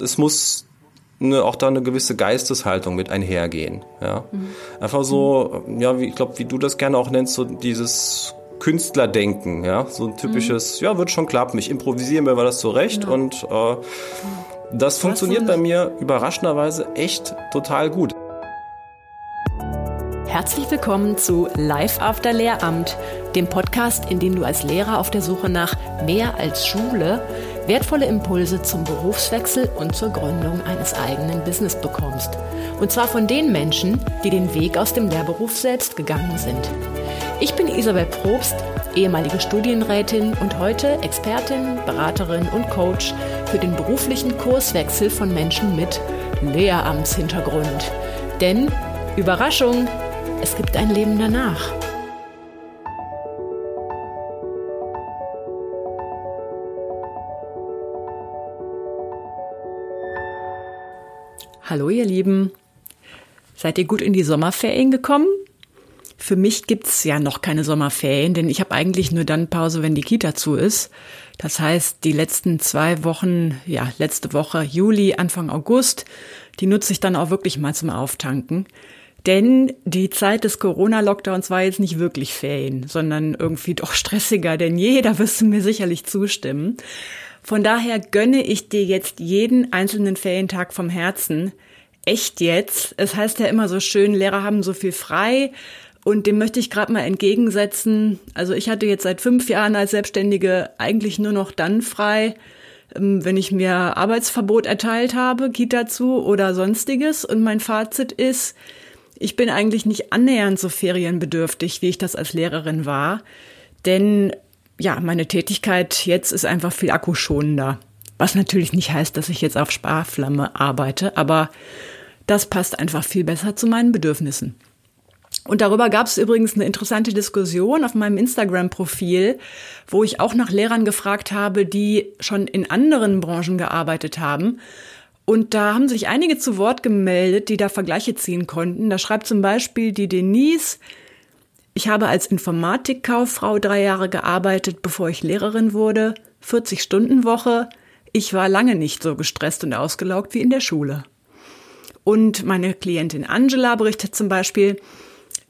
Es muss eine, auch da eine gewisse Geisteshaltung mit einhergehen. Ja? Mhm. Einfach so, ja, wie, ich glaube, wie du das gerne auch nennst, so dieses Künstlerdenken, ja, so ein typisches, mhm. ja, wird schon klappen, ich improvisiere mir mal das zurecht genau. und äh, das funktioniert bei mir überraschenderweise echt total gut. Herzlich willkommen zu Live After Lehramt, dem Podcast, in dem du als Lehrer auf der Suche nach mehr als Schule wertvolle Impulse zum Berufswechsel und zur Gründung eines eigenen Business bekommst. Und zwar von den Menschen, die den Weg aus dem Lehrberuf selbst gegangen sind. Ich bin Isabel Probst, ehemalige Studienrätin und heute Expertin, Beraterin und Coach für den beruflichen Kurswechsel von Menschen mit Lehramtshintergrund. Denn, Überraschung, es gibt ein Leben danach. Hallo ihr Lieben, seid ihr gut in die Sommerferien gekommen? Für mich gibt's ja noch keine Sommerferien, denn ich habe eigentlich nur dann Pause, wenn die Kita zu ist. Das heißt, die letzten zwei Wochen, ja, letzte Woche Juli, Anfang August, die nutze ich dann auch wirklich mal zum Auftanken. Denn die Zeit des Corona-Lockdowns war jetzt nicht wirklich Ferien, sondern irgendwie doch stressiger denn je, da wirst du mir sicherlich zustimmen. Von daher gönne ich dir jetzt jeden einzelnen Ferientag vom Herzen. Echt jetzt. Es heißt ja immer so schön, Lehrer haben so viel frei. Und dem möchte ich gerade mal entgegensetzen. Also ich hatte jetzt seit fünf Jahren als Selbstständige eigentlich nur noch dann frei, ähm, wenn ich mir Arbeitsverbot erteilt habe, Kita zu oder sonstiges. Und mein Fazit ist, ich bin eigentlich nicht annähernd so ferienbedürftig, wie ich das als Lehrerin war. Denn ja, meine Tätigkeit jetzt ist einfach viel akkuschonender. Was natürlich nicht heißt, dass ich jetzt auf Sparflamme arbeite, aber das passt einfach viel besser zu meinen Bedürfnissen. Und darüber gab es übrigens eine interessante Diskussion auf meinem Instagram-Profil, wo ich auch nach Lehrern gefragt habe, die schon in anderen Branchen gearbeitet haben. Und da haben sich einige zu Wort gemeldet, die da Vergleiche ziehen konnten. Da schreibt zum Beispiel die Denise, ich habe als Informatikkauffrau drei Jahre gearbeitet, bevor ich Lehrerin wurde. 40 Stunden Woche. Ich war lange nicht so gestresst und ausgelaugt wie in der Schule. Und meine Klientin Angela berichtet zum Beispiel,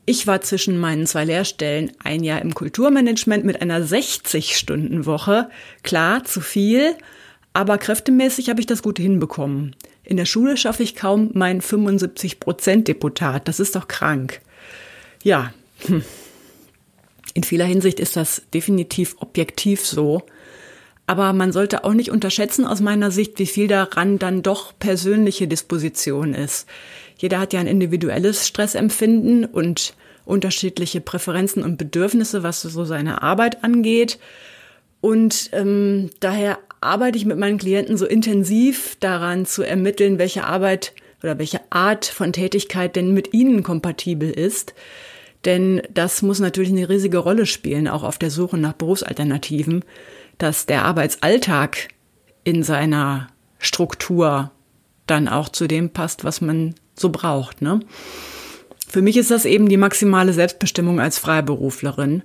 ich war zwischen meinen zwei Lehrstellen ein Jahr im Kulturmanagement mit einer 60-Stunden-Woche. Klar, zu viel, aber kräftemäßig habe ich das gut hinbekommen. In der Schule schaffe ich kaum mein 75-Prozent-Deputat. Das ist doch krank. Ja, hm. In vieler Hinsicht ist das definitiv objektiv so. Aber man sollte auch nicht unterschätzen aus meiner Sicht, wie viel daran dann doch persönliche Disposition ist. Jeder hat ja ein individuelles Stressempfinden und unterschiedliche Präferenzen und Bedürfnisse, was so seine Arbeit angeht. Und ähm, daher arbeite ich mit meinen Klienten so intensiv daran zu ermitteln, welche Arbeit oder welche Art von Tätigkeit denn mit ihnen kompatibel ist. Denn das muss natürlich eine riesige Rolle spielen, auch auf der Suche nach Berufsalternativen, dass der Arbeitsalltag in seiner Struktur dann auch zu dem passt, was man so braucht. Ne? Für mich ist das eben die maximale Selbstbestimmung als Freiberuflerin.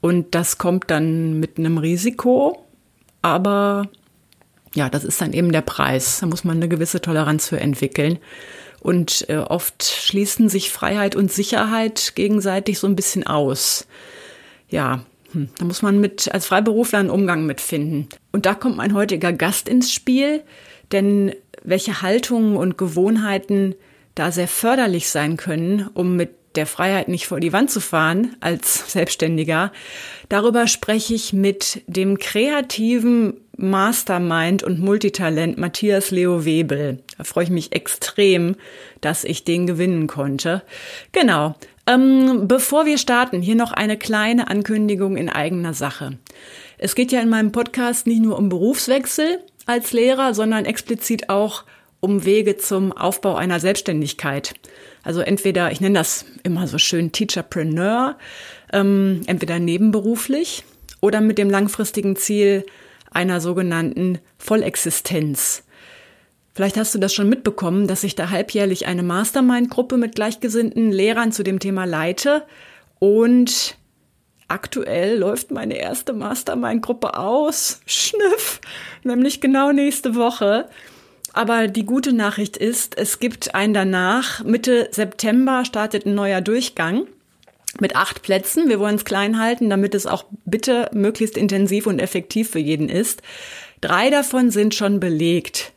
Und das kommt dann mit einem Risiko, aber ja, das ist dann eben der Preis. Da muss man eine gewisse Toleranz für entwickeln. Und äh, oft schließen sich Freiheit und Sicherheit gegenseitig so ein bisschen aus. Ja, hm, da muss man mit als Freiberufler einen Umgang mitfinden. Und da kommt mein heutiger Gast ins Spiel, denn welche Haltungen und Gewohnheiten da sehr förderlich sein können, um mit der Freiheit nicht vor die Wand zu fahren als Selbstständiger. Darüber spreche ich mit dem kreativen Mastermind und Multitalent Matthias Leo Webel. Da freue ich mich extrem, dass ich den gewinnen konnte. Genau. Ähm, bevor wir starten, hier noch eine kleine Ankündigung in eigener Sache. Es geht ja in meinem Podcast nicht nur um Berufswechsel als Lehrer, sondern explizit auch um Wege zum Aufbau einer Selbstständigkeit. Also entweder, ich nenne das immer so schön Teacherpreneur, ähm, entweder nebenberuflich oder mit dem langfristigen Ziel einer sogenannten Vollexistenz. Vielleicht hast du das schon mitbekommen, dass ich da halbjährlich eine Mastermind-Gruppe mit gleichgesinnten Lehrern zu dem Thema leite und aktuell läuft meine erste Mastermind-Gruppe aus. Schnüff, nämlich genau nächste Woche. aber die gute Nachricht ist, es gibt einen danach. Mitte September startet ein neuer Durchgang mit acht Plätzen. Wir wollen es klein halten, damit es auch bitte möglichst intensiv und effektiv für jeden ist. Drei davon sind schon belegt.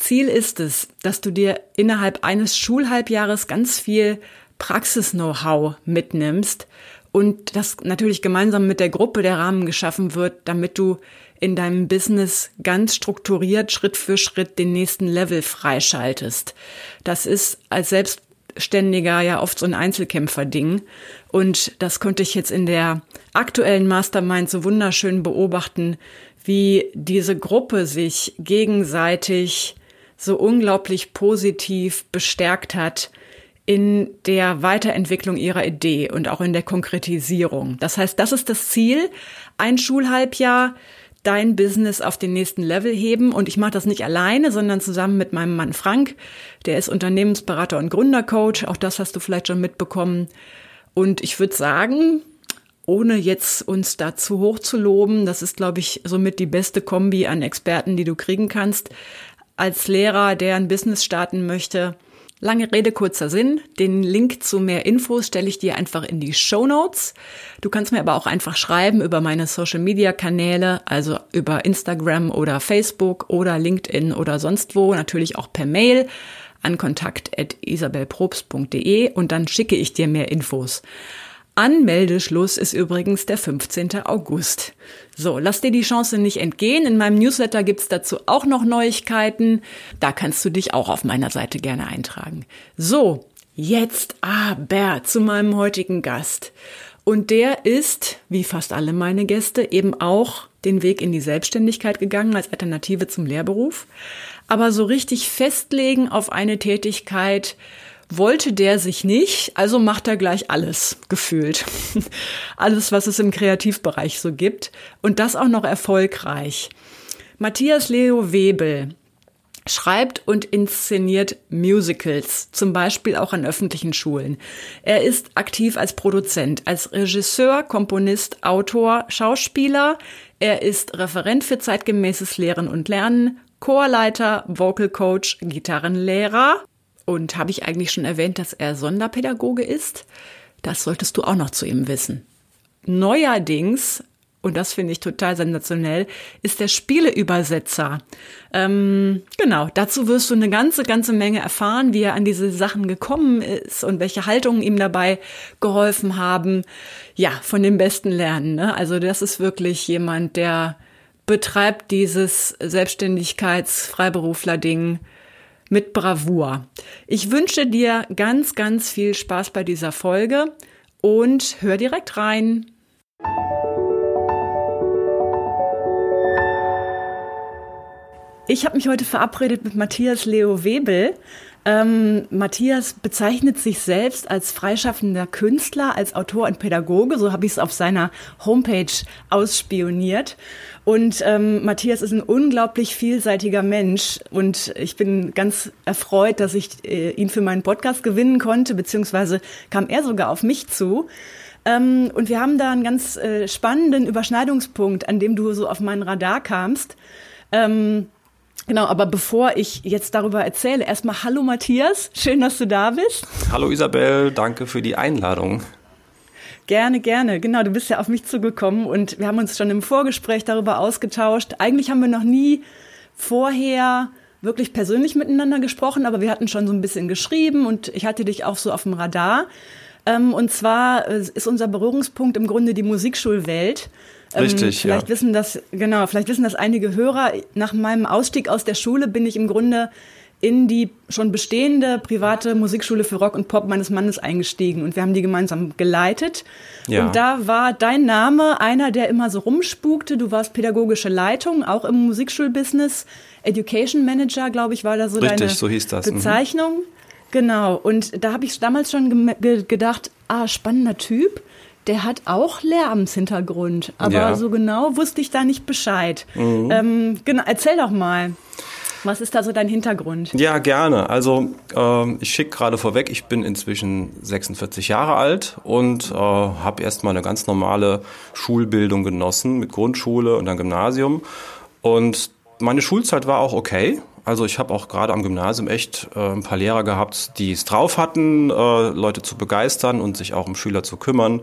Ziel ist es, dass du dir innerhalb eines Schulhalbjahres ganz viel Praxis-Know-how mitnimmst und das natürlich gemeinsam mit der Gruppe der Rahmen geschaffen wird, damit du in deinem Business ganz strukturiert Schritt für Schritt den nächsten Level freischaltest. Das ist als Selbstständiger ja oft so ein Einzelkämpfer-Ding. Und das konnte ich jetzt in der aktuellen Mastermind so wunderschön beobachten, wie diese Gruppe sich gegenseitig so unglaublich positiv bestärkt hat in der Weiterentwicklung ihrer Idee und auch in der Konkretisierung. Das heißt, das ist das Ziel. Ein Schulhalbjahr dein Business auf den nächsten Level heben. Und ich mache das nicht alleine, sondern zusammen mit meinem Mann Frank. Der ist Unternehmensberater und Gründercoach. Auch das hast du vielleicht schon mitbekommen. Und ich würde sagen, ohne jetzt uns dazu hoch zu loben, das ist, glaube ich, somit die beste Kombi an Experten, die du kriegen kannst. Als Lehrer, der ein Business starten möchte, Lange Rede, kurzer Sinn. Den Link zu mehr Infos stelle ich dir einfach in die Show Notes. Du kannst mir aber auch einfach schreiben über meine Social Media Kanäle, also über Instagram oder Facebook oder LinkedIn oder sonst wo, natürlich auch per Mail an kontakt.isabelprobst.de und dann schicke ich dir mehr Infos. Anmeldeschluss ist übrigens der 15. August. So, lass dir die Chance nicht entgehen. In meinem Newsletter gibt's dazu auch noch Neuigkeiten. Da kannst du dich auch auf meiner Seite gerne eintragen. So, jetzt aber zu meinem heutigen Gast. Und der ist, wie fast alle meine Gäste, eben auch den Weg in die Selbstständigkeit gegangen als Alternative zum Lehrberuf. Aber so richtig festlegen auf eine Tätigkeit, wollte der sich nicht, also macht er gleich alles gefühlt. alles, was es im Kreativbereich so gibt. Und das auch noch erfolgreich. Matthias Leo Webel schreibt und inszeniert Musicals, zum Beispiel auch an öffentlichen Schulen. Er ist aktiv als Produzent, als Regisseur, Komponist, Autor, Schauspieler. Er ist Referent für zeitgemäßes Lehren und Lernen, Chorleiter, Vocal Coach, Gitarrenlehrer und habe ich eigentlich schon erwähnt, dass er Sonderpädagoge ist? Das solltest du auch noch zu ihm wissen. Neuerdings, und das finde ich total sensationell, ist der Spieleübersetzer. Ähm, genau, dazu wirst du eine ganze, ganze Menge erfahren, wie er an diese Sachen gekommen ist und welche Haltungen ihm dabei geholfen haben. Ja, von dem Besten lernen. Ne? Also das ist wirklich jemand, der betreibt dieses Selbstständigkeits-Freiberufler-Ding mit Bravour. Ich wünsche dir ganz, ganz viel Spaß bei dieser Folge und hör direkt rein. Ich habe mich heute verabredet mit Matthias Leo Webel. Ähm, Matthias bezeichnet sich selbst als freischaffender Künstler, als Autor und Pädagoge. So habe ich es auf seiner Homepage ausspioniert. Und ähm, Matthias ist ein unglaublich vielseitiger Mensch und ich bin ganz erfreut, dass ich äh, ihn für meinen Podcast gewinnen konnte, beziehungsweise kam er sogar auf mich zu. Ähm, und wir haben da einen ganz äh, spannenden Überschneidungspunkt, an dem du so auf meinen Radar kamst. Ähm, Genau, aber bevor ich jetzt darüber erzähle, erstmal Hallo Matthias, schön, dass du da bist. Hallo Isabel, danke für die Einladung. Gerne, gerne. Genau, du bist ja auf mich zugekommen und wir haben uns schon im Vorgespräch darüber ausgetauscht. Eigentlich haben wir noch nie vorher wirklich persönlich miteinander gesprochen, aber wir hatten schon so ein bisschen geschrieben und ich hatte dich auch so auf dem Radar. Ähm, und zwar äh, ist unser Berührungspunkt im Grunde die Musikschulwelt. Ähm, Richtig, vielleicht ja. wissen das, genau, vielleicht wissen das einige Hörer. Nach meinem Ausstieg aus der Schule bin ich im Grunde in die schon bestehende private Musikschule für Rock und Pop meines Mannes eingestiegen und wir haben die gemeinsam geleitet. Ja. Und da war dein Name einer, der immer so rumspukte. Du warst pädagogische Leitung, auch im Musikschulbusiness. Education Manager, glaube ich, war da so Richtig, deine so hieß das. Mhm. Bezeichnung. Mhm. Genau. Und da habe ich damals schon ge gedacht, ah, spannender Typ. Der hat auch Lehramtshintergrund, aber ja. so genau wusste ich da nicht Bescheid. Mhm. Ähm, genau, erzähl doch mal. Was ist da so dein Hintergrund? Ja, gerne. Also äh, ich schicke gerade vorweg, ich bin inzwischen 46 Jahre alt und äh, habe erstmal eine ganz normale Schulbildung genossen mit Grundschule und dann Gymnasium. Und meine Schulzeit war auch okay. Also ich habe auch gerade am Gymnasium echt äh, ein paar Lehrer gehabt, die es drauf hatten, äh, Leute zu begeistern und sich auch um Schüler zu kümmern.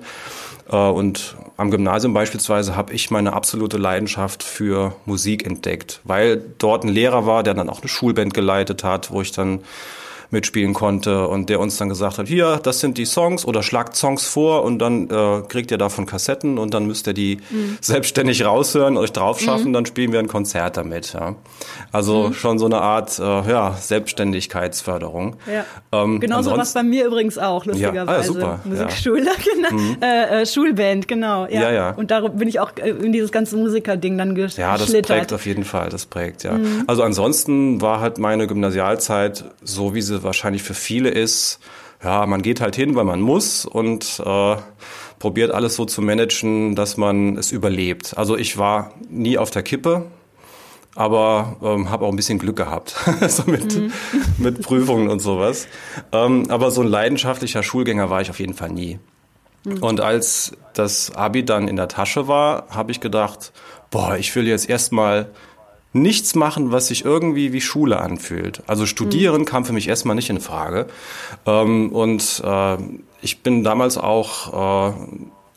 Äh, und am Gymnasium beispielsweise habe ich meine absolute Leidenschaft für Musik entdeckt, weil dort ein Lehrer war, der dann auch eine Schulband geleitet hat, wo ich dann mitspielen konnte und der uns dann gesagt hat, hier, das sind die Songs oder schlagt Songs vor und dann äh, kriegt ihr davon Kassetten und dann müsst ihr die mhm. selbstständig raushören, euch drauf schaffen, mhm. dann spielen wir ein Konzert damit. Ja. Also mhm. schon so eine Art äh, ja, Selbstständigkeitsförderung. Ja. Ähm, Genauso was bei mir übrigens auch, lustigerweise. Ja. Ah, super. Musikschule, genau. Mhm. Äh, äh, Schulband, genau. Ja. ja. Und darum bin ich auch äh, in dieses ganze Musikerding dann geschlittert. Ja, das prägt auf jeden Fall, das prägt, ja. Mhm. Also ansonsten war halt meine Gymnasialzeit so, wie sie wahrscheinlich für viele ist, ja, man geht halt hin, weil man muss und äh, probiert alles so zu managen, dass man es überlebt. Also ich war nie auf der Kippe, aber ähm, habe auch ein bisschen Glück gehabt so mit, mhm. mit Prüfungen und sowas. Ähm, aber so ein leidenschaftlicher Schulgänger war ich auf jeden Fall nie. Mhm. Und als das Abi dann in der Tasche war, habe ich gedacht, boah, ich will jetzt erstmal nichts machen, was sich irgendwie wie Schule anfühlt. Also studieren mhm. kam für mich erstmal nicht in Frage. Ähm, und äh, ich bin damals auch äh,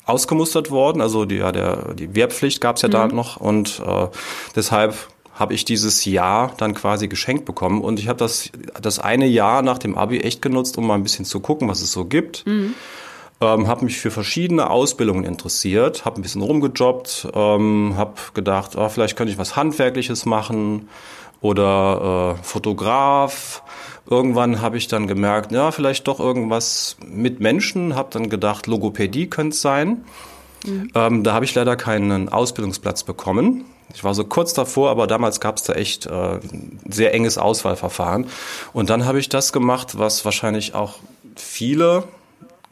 ausgemustert worden. Also die, ja, der, die Wehrpflicht gab es ja mhm. da noch. Und äh, deshalb habe ich dieses Jahr dann quasi geschenkt bekommen. Und ich habe das, das eine Jahr nach dem Abi echt genutzt, um mal ein bisschen zu gucken, was es so gibt. Mhm ähm, habe mich für verschiedene Ausbildungen interessiert, habe ein bisschen rumgejobbt, ähm, habe gedacht, oh, vielleicht könnte ich was Handwerkliches machen oder äh, Fotograf. Irgendwann habe ich dann gemerkt, ja, vielleicht doch irgendwas mit Menschen, habe dann gedacht, Logopädie könnte es sein. Mhm. Ähm, da habe ich leider keinen Ausbildungsplatz bekommen. Ich war so kurz davor, aber damals gab es da echt äh, sehr enges Auswahlverfahren. Und dann habe ich das gemacht, was wahrscheinlich auch viele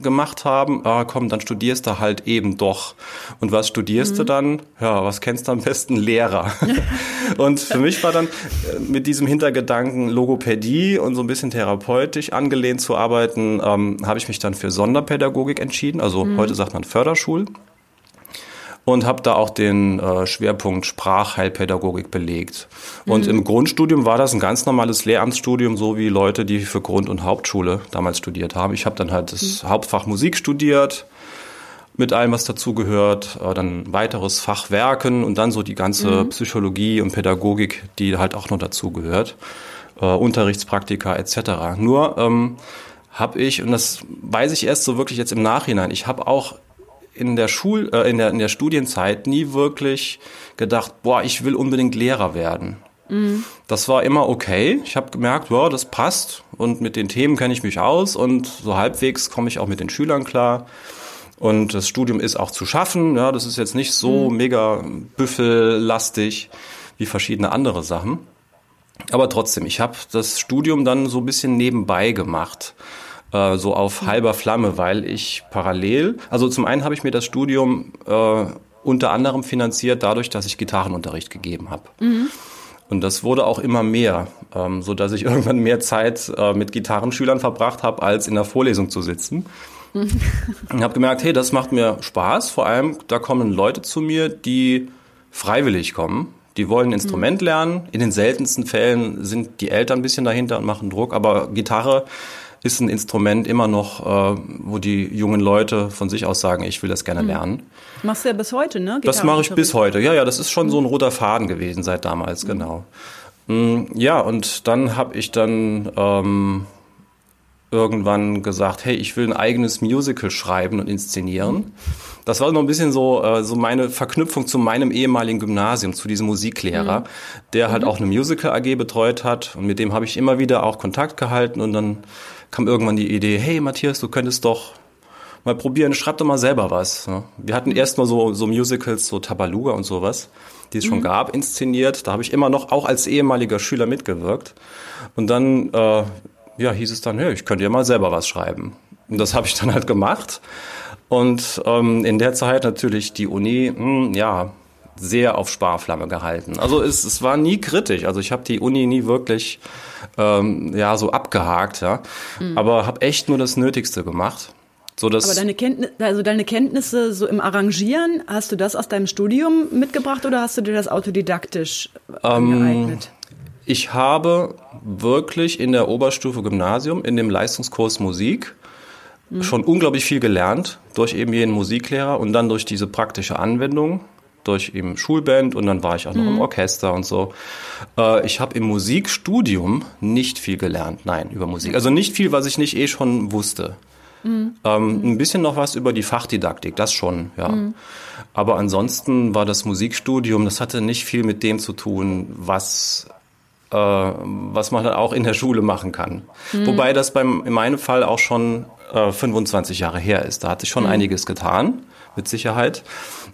gemacht haben, ah, komm, dann studierst du halt eben doch. Und was studierst mhm. du dann? Ja, was kennst du am besten? Lehrer. und für mich war dann äh, mit diesem Hintergedanken Logopädie und so ein bisschen therapeutisch angelehnt zu arbeiten, ähm, habe ich mich dann für Sonderpädagogik entschieden. Also mhm. heute sagt man Förderschul und habe da auch den äh, Schwerpunkt Sprachheilpädagogik belegt. Und mhm. im Grundstudium war das ein ganz normales Lehramtsstudium, so wie Leute, die für Grund- und Hauptschule damals studiert haben. Ich habe dann halt das mhm. Hauptfach Musik studiert, mit allem, was dazugehört, äh, dann weiteres Fach Werken und dann so die ganze mhm. Psychologie und Pädagogik, die halt auch noch dazugehört, äh, Unterrichtspraktika etc. Nur ähm, habe ich, und das weiß ich erst so wirklich jetzt im Nachhinein, ich habe auch in der Schul, äh, in der in der Studienzeit nie wirklich gedacht, boah, ich will unbedingt Lehrer werden. Mhm. Das war immer okay. Ich habe gemerkt, ja, das passt und mit den Themen kenne ich mich aus und so halbwegs komme ich auch mit den Schülern klar. Und das Studium ist auch zu schaffen. Ja, das ist jetzt nicht so mhm. mega büffellastig wie verschiedene andere Sachen. Aber trotzdem, ich habe das Studium dann so ein bisschen nebenbei gemacht äh, so auf halber Flamme, weil ich parallel, also zum einen habe ich mir das Studium äh, unter anderem finanziert dadurch, dass ich Gitarrenunterricht gegeben habe. Mhm. Und das wurde auch immer mehr, ähm, so dass ich irgendwann mehr Zeit äh, mit Gitarrenschülern verbracht habe, als in der Vorlesung zu sitzen. Mhm. Und habe gemerkt, hey, das macht mir Spaß. Vor allem, da kommen Leute zu mir, die freiwillig kommen. Die wollen ein Instrument mhm. lernen. In den seltensten Fällen sind die Eltern ein bisschen dahinter und machen Druck. Aber Gitarre ist ein Instrument immer noch, äh, wo die jungen Leute von sich aus sagen, ich will das gerne mhm. lernen. Machst du ja bis heute, ne? Das mache ich bis heute. Ja, ja, das ist schon so ein roter Faden gewesen seit damals, mhm. genau. Mm, ja, und dann habe ich dann ähm, irgendwann gesagt, hey, ich will ein eigenes Musical schreiben und inszenieren. Das war noch ein bisschen so, äh, so meine Verknüpfung zu meinem ehemaligen Gymnasium, zu diesem Musiklehrer, mhm. der halt mhm. auch eine Musical AG betreut hat und mit dem habe ich immer wieder auch Kontakt gehalten und dann kam irgendwann die Idee, hey Matthias, du könntest doch mal probieren, schreib doch mal selber was. Wir hatten erst mal so, so Musicals, so Tabaluga und sowas, die es mhm. schon gab, inszeniert. Da habe ich immer noch auch als ehemaliger Schüler mitgewirkt. Und dann äh, ja, hieß es dann, hey, ich könnte ja mal selber was schreiben. Und das habe ich dann halt gemacht. Und ähm, in der Zeit natürlich die Uni, mh, hm, ja, sehr auf Sparflamme gehalten. Also es, es war nie kritisch. Also ich habe die Uni nie wirklich ähm, ja so abgehakt, ja. Mhm. Aber habe echt nur das Nötigste gemacht. So dass Aber deine, Kenntnis, also deine Kenntnisse so im Arrangieren, hast du das aus deinem Studium mitgebracht oder hast du dir das autodidaktisch ähm, angeeignet? Ich habe wirklich in der Oberstufe Gymnasium, in dem Leistungskurs Musik, mhm. schon unglaublich viel gelernt durch eben jeden Musiklehrer und dann durch diese praktische Anwendung durch eben Schulband und dann war ich auch noch mhm. im Orchester und so. Äh, ich habe im Musikstudium nicht viel gelernt, nein, über Musik. Also nicht viel, was ich nicht eh schon wusste. Mhm. Ähm, ein bisschen noch was über die Fachdidaktik, das schon, ja. Mhm. Aber ansonsten war das Musikstudium, das hatte nicht viel mit dem zu tun, was äh, was man dann auch in der Schule machen kann. Mhm. Wobei das beim, in meinem Fall auch schon äh, 25 Jahre her ist. Da hat sich schon mhm. einiges getan, mit Sicherheit.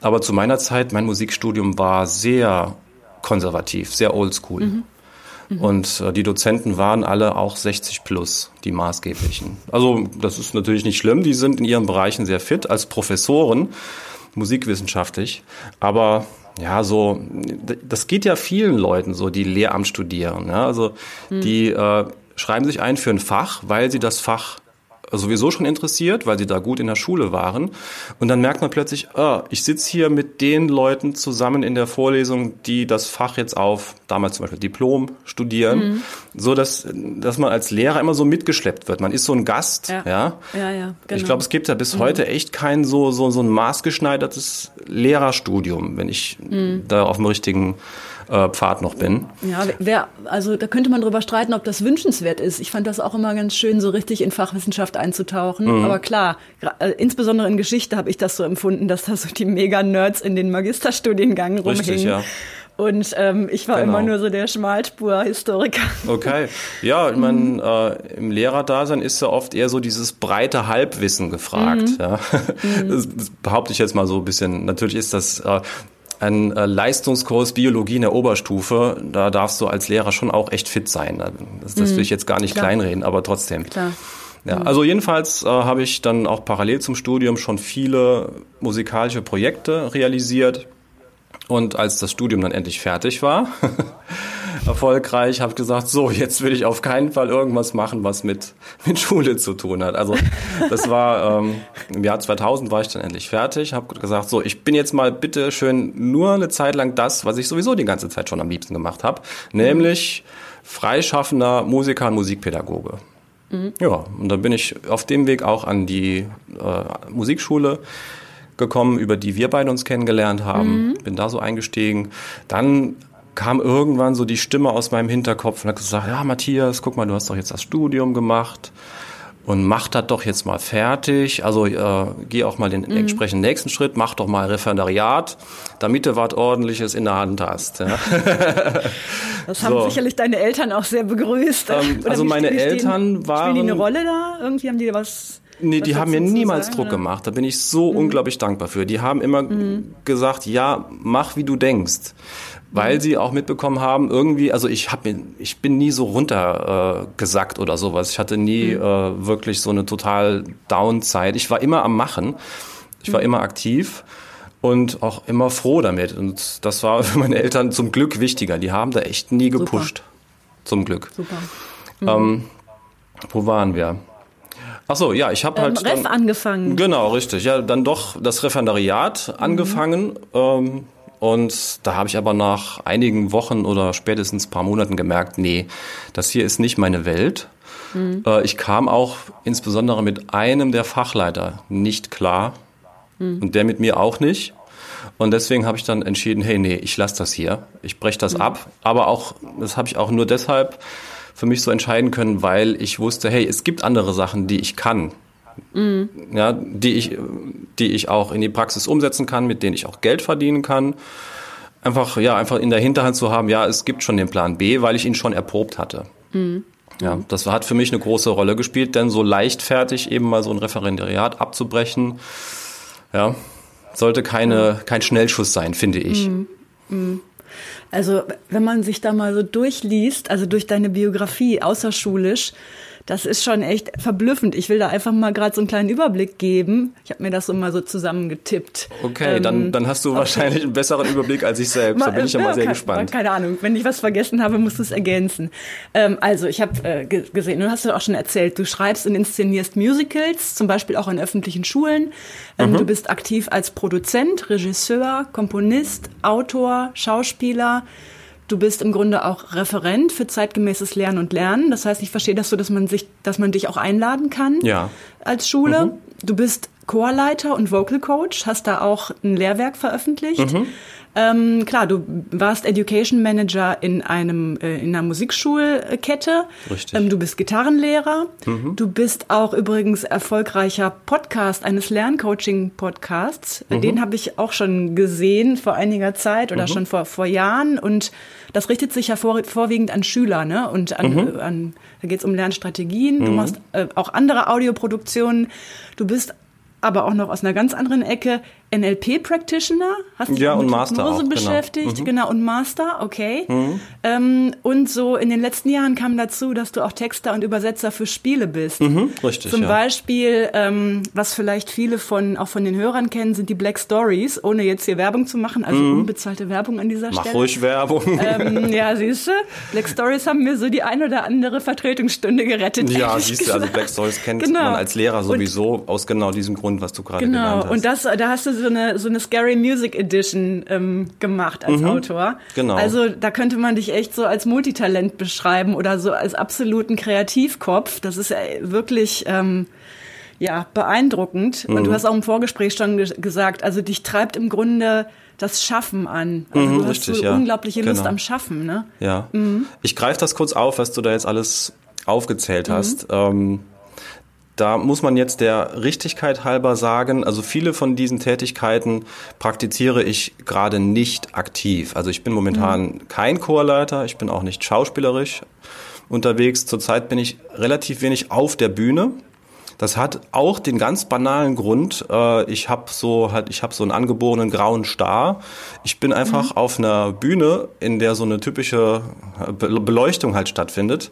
Aber zu meiner Zeit, mein Musikstudium war sehr konservativ, sehr oldschool. Mhm. Mhm. Und äh, die Dozenten waren alle auch 60 plus, die maßgeblichen. Also das ist natürlich nicht schlimm, die sind in ihren Bereichen sehr fit als Professoren, musikwissenschaftlich. Aber ja, so, das geht ja vielen Leuten so, die Lehramt studieren. Ja? Also mhm. die äh, schreiben sich ein für ein Fach, weil sie das Fach sowieso schon interessiert, weil sie da gut in der Schule waren. Und dann merkt man plötzlich, oh, ich sitze hier mit den Leuten zusammen in der Vorlesung, die das Fach jetzt auf, damals zum Beispiel Diplom studieren, mhm. so dass, dass man als Lehrer immer so mitgeschleppt wird. Man ist so ein Gast, ja. Ja, ja, ja genau. Ich glaube, es gibt ja bis mhm. heute echt kein so, so, so ein maßgeschneidertes Lehrerstudium, wenn ich mhm. da auf dem richtigen äh, Pfad noch bin. Ja, wer, also da könnte man drüber streiten, ob das wünschenswert ist. Ich fand das auch immer ganz schön, so richtig in Fachwissenschaft einzutauchen. Mhm. Aber klar, äh, insbesondere in Geschichte habe ich das so empfunden, dass da so die Mega-Nerds in den Magisterstudiengang rumhingen. Richtig, ja. Und ähm, ich war genau. immer nur so der Schmalspur-Historiker. Okay. Ja, ich meine, äh, im Lehrerdasein ist ja oft eher so dieses breite Halbwissen gefragt. Mhm. Ja. Mhm. Das behaupte ich jetzt mal so ein bisschen. Natürlich ist das äh, ein äh, Leistungskurs Biologie in der Oberstufe, da darfst du als Lehrer schon auch echt fit sein. Das, das will ich jetzt gar nicht Klar. kleinreden, aber trotzdem. Klar. Ja, also jedenfalls äh, habe ich dann auch parallel zum Studium schon viele musikalische Projekte realisiert. Und als das Studium dann endlich fertig war, erfolgreich, habe gesagt, so, jetzt will ich auf keinen Fall irgendwas machen, was mit, mit Schule zu tun hat. Also das war ähm, im Jahr 2000 war ich dann endlich fertig, habe gesagt, so, ich bin jetzt mal bitte schön nur eine Zeit lang das, was ich sowieso die ganze Zeit schon am liebsten gemacht habe, nämlich freischaffender Musiker und Musikpädagoge. Mhm. Ja, und dann bin ich auf dem Weg auch an die äh, Musikschule gekommen, über die wir beide uns kennengelernt haben. Mhm. Bin da so eingestiegen. Dann kam irgendwann so die Stimme aus meinem Hinterkopf und hat gesagt, ja Matthias, guck mal, du hast doch jetzt das Studium gemacht und mach das doch jetzt mal fertig. Also äh, geh auch mal den mhm. entsprechenden nächsten Schritt, mach doch mal Referendariat, damit du was Ordentliches in der Hand hast. Ja. das haben so. sicherlich deine Eltern auch sehr begrüßt. Ähm, also meine Eltern waren... Spielen die eine Rolle da? Irgendwie haben die was Nee, die haben mir niemals sagen, Druck oder? gemacht. Da bin ich so mhm. unglaublich dankbar für. Die haben immer mhm. gesagt, ja, mach wie du denkst. Weil mhm. sie auch mitbekommen haben, irgendwie, also ich hab mir, ich bin nie so runtergesackt äh, oder sowas. Ich hatte nie mhm. äh, wirklich so eine total Down-Zeit. Ich war immer am Machen. Ich war mhm. immer aktiv und auch immer froh damit. Und das war für meine Eltern zum Glück wichtiger. Die haben da echt nie gepusht. Super. Zum Glück. Super. Ähm, wo waren wir? Ach so, ja, ich habe ähm, halt Ref dann, angefangen. Genau, richtig. Ja, dann doch das Referendariat mhm. angefangen. Ähm, und da habe ich aber nach einigen Wochen oder spätestens paar Monaten gemerkt, nee, das hier ist nicht meine Welt. Mhm. Äh, ich kam auch insbesondere mit einem der Fachleiter nicht klar mhm. und der mit mir auch nicht. Und deswegen habe ich dann entschieden, hey, nee, ich lasse das hier. Ich breche das mhm. ab. Aber auch, das habe ich auch nur deshalb für mich so entscheiden können, weil ich wusste, hey, es gibt andere Sachen, die ich kann. Mhm. Ja, die ich, die ich auch in die Praxis umsetzen kann, mit denen ich auch Geld verdienen kann. Einfach, ja, einfach in der Hinterhand zu haben, ja, es gibt schon den Plan B, weil ich ihn schon erprobt hatte. Mhm. Ja, das hat für mich eine große Rolle gespielt, denn so leichtfertig eben mal so ein Referendariat abzubrechen, ja, sollte keine, kein Schnellschuss sein, finde ich. Mhm. Mhm. Also wenn man sich da mal so durchliest, also durch deine Biografie außerschulisch, das ist schon echt verblüffend. Ich will da einfach mal gerade so einen kleinen Überblick geben. Ich habe mir das so mal so zusammengetippt. Okay, ähm, dann, dann hast du okay. wahrscheinlich einen besseren Überblick als ich selbst. Da bin ich ja mal sehr keine, gespannt. Keine Ahnung, wenn ich was vergessen habe, musst du es ergänzen. Ähm, also, ich habe äh, gesehen, du hast ja auch schon erzählt, du schreibst und inszenierst Musicals, zum Beispiel auch in öffentlichen Schulen. Ähm, mhm. Du bist aktiv als Produzent, Regisseur, Komponist, Autor, Schauspieler. Du bist im Grunde auch Referent für zeitgemäßes Lernen und Lernen. Das heißt, ich verstehe das so, dass man sich, dass man dich auch einladen kann Ja. als Schule. Du bist Chorleiter und Vocal Coach, hast da auch ein Lehrwerk veröffentlicht. Mhm. Ähm, klar, du warst Education Manager in einem äh, in einer Musikschulkette. Richtig. Ähm, du bist Gitarrenlehrer. Mhm. Du bist auch übrigens erfolgreicher Podcast eines Lerncoaching-Podcasts. Mhm. Den habe ich auch schon gesehen vor einiger Zeit oder schon vor vor Jahren. Und das richtet sich ja vor, vorwiegend an Schüler, ne? Und an, Mhm. äh, an da geht es um Lernstrategien. Du machst äh, auch andere Audioproduktionen. Du bist aber auch noch aus einer ganz anderen Ecke NLP-Practitioner. Hast dich Ja, und mit Hypnose genau. beschäftigt. Genau. und Master, okay. Ähm, und so in den letzten Jahren kam dazu, dass du auch Texter und Übersetzer für Spiele bist. Mhm, richtig, Zum ja. Beispiel, ähm, was vielleicht viele von auch von den Hörern kennen, sind die Black Stories, ohne jetzt hier Werbung zu machen, also unbezahlte Werbung an dieser Mhm. Mach Stelle. ruhig Werbung. Ähm, ja, siehst du, Black Stories haben mir so die ein oder andere Vertretungsstunde gerettet. ja, siehst du, also. Black Stories kennt Genau. man als Lehrer Und- sowieso aus genau diesem Grund, was du gerade Genau, genannt hast. und das, da hast du so eine, so eine Scary Music Edition ähm, gemacht als Autor. genau. Also da könnte man dich echt so als Multitalent beschreiben oder so als absoluten Kreativkopf. Das ist äh, wirklich ähm, ja beeindruckend. Und du Mhm. hast auch im Vorgespräch schon ge gesagt, also dich treibt im Grunde das Schaffen an. Also Mhm, du hast richtig, so ja. unglaubliche Lust Genau. am Schaffen, ne? Ja. Ich greife das kurz auf, was du da jetzt alles aufgezählt hast. Ähm, da muss man jetzt der Richtigkeit halber sagen, also viele von diesen Tätigkeiten praktiziere ich gerade nicht aktiv. Also ich bin momentan kein Chorleiter, ich bin auch nicht schauspielerisch unterwegs. Zurzeit bin ich relativ wenig auf der Bühne. Das hat auch den ganz banalen Grund. Äh, ich habe so halt, ich habe so einen angeborenen grauen Star. Ich bin einfach auf einer Bühne, in der so eine typische Be- Beleuchtung halt stattfindet,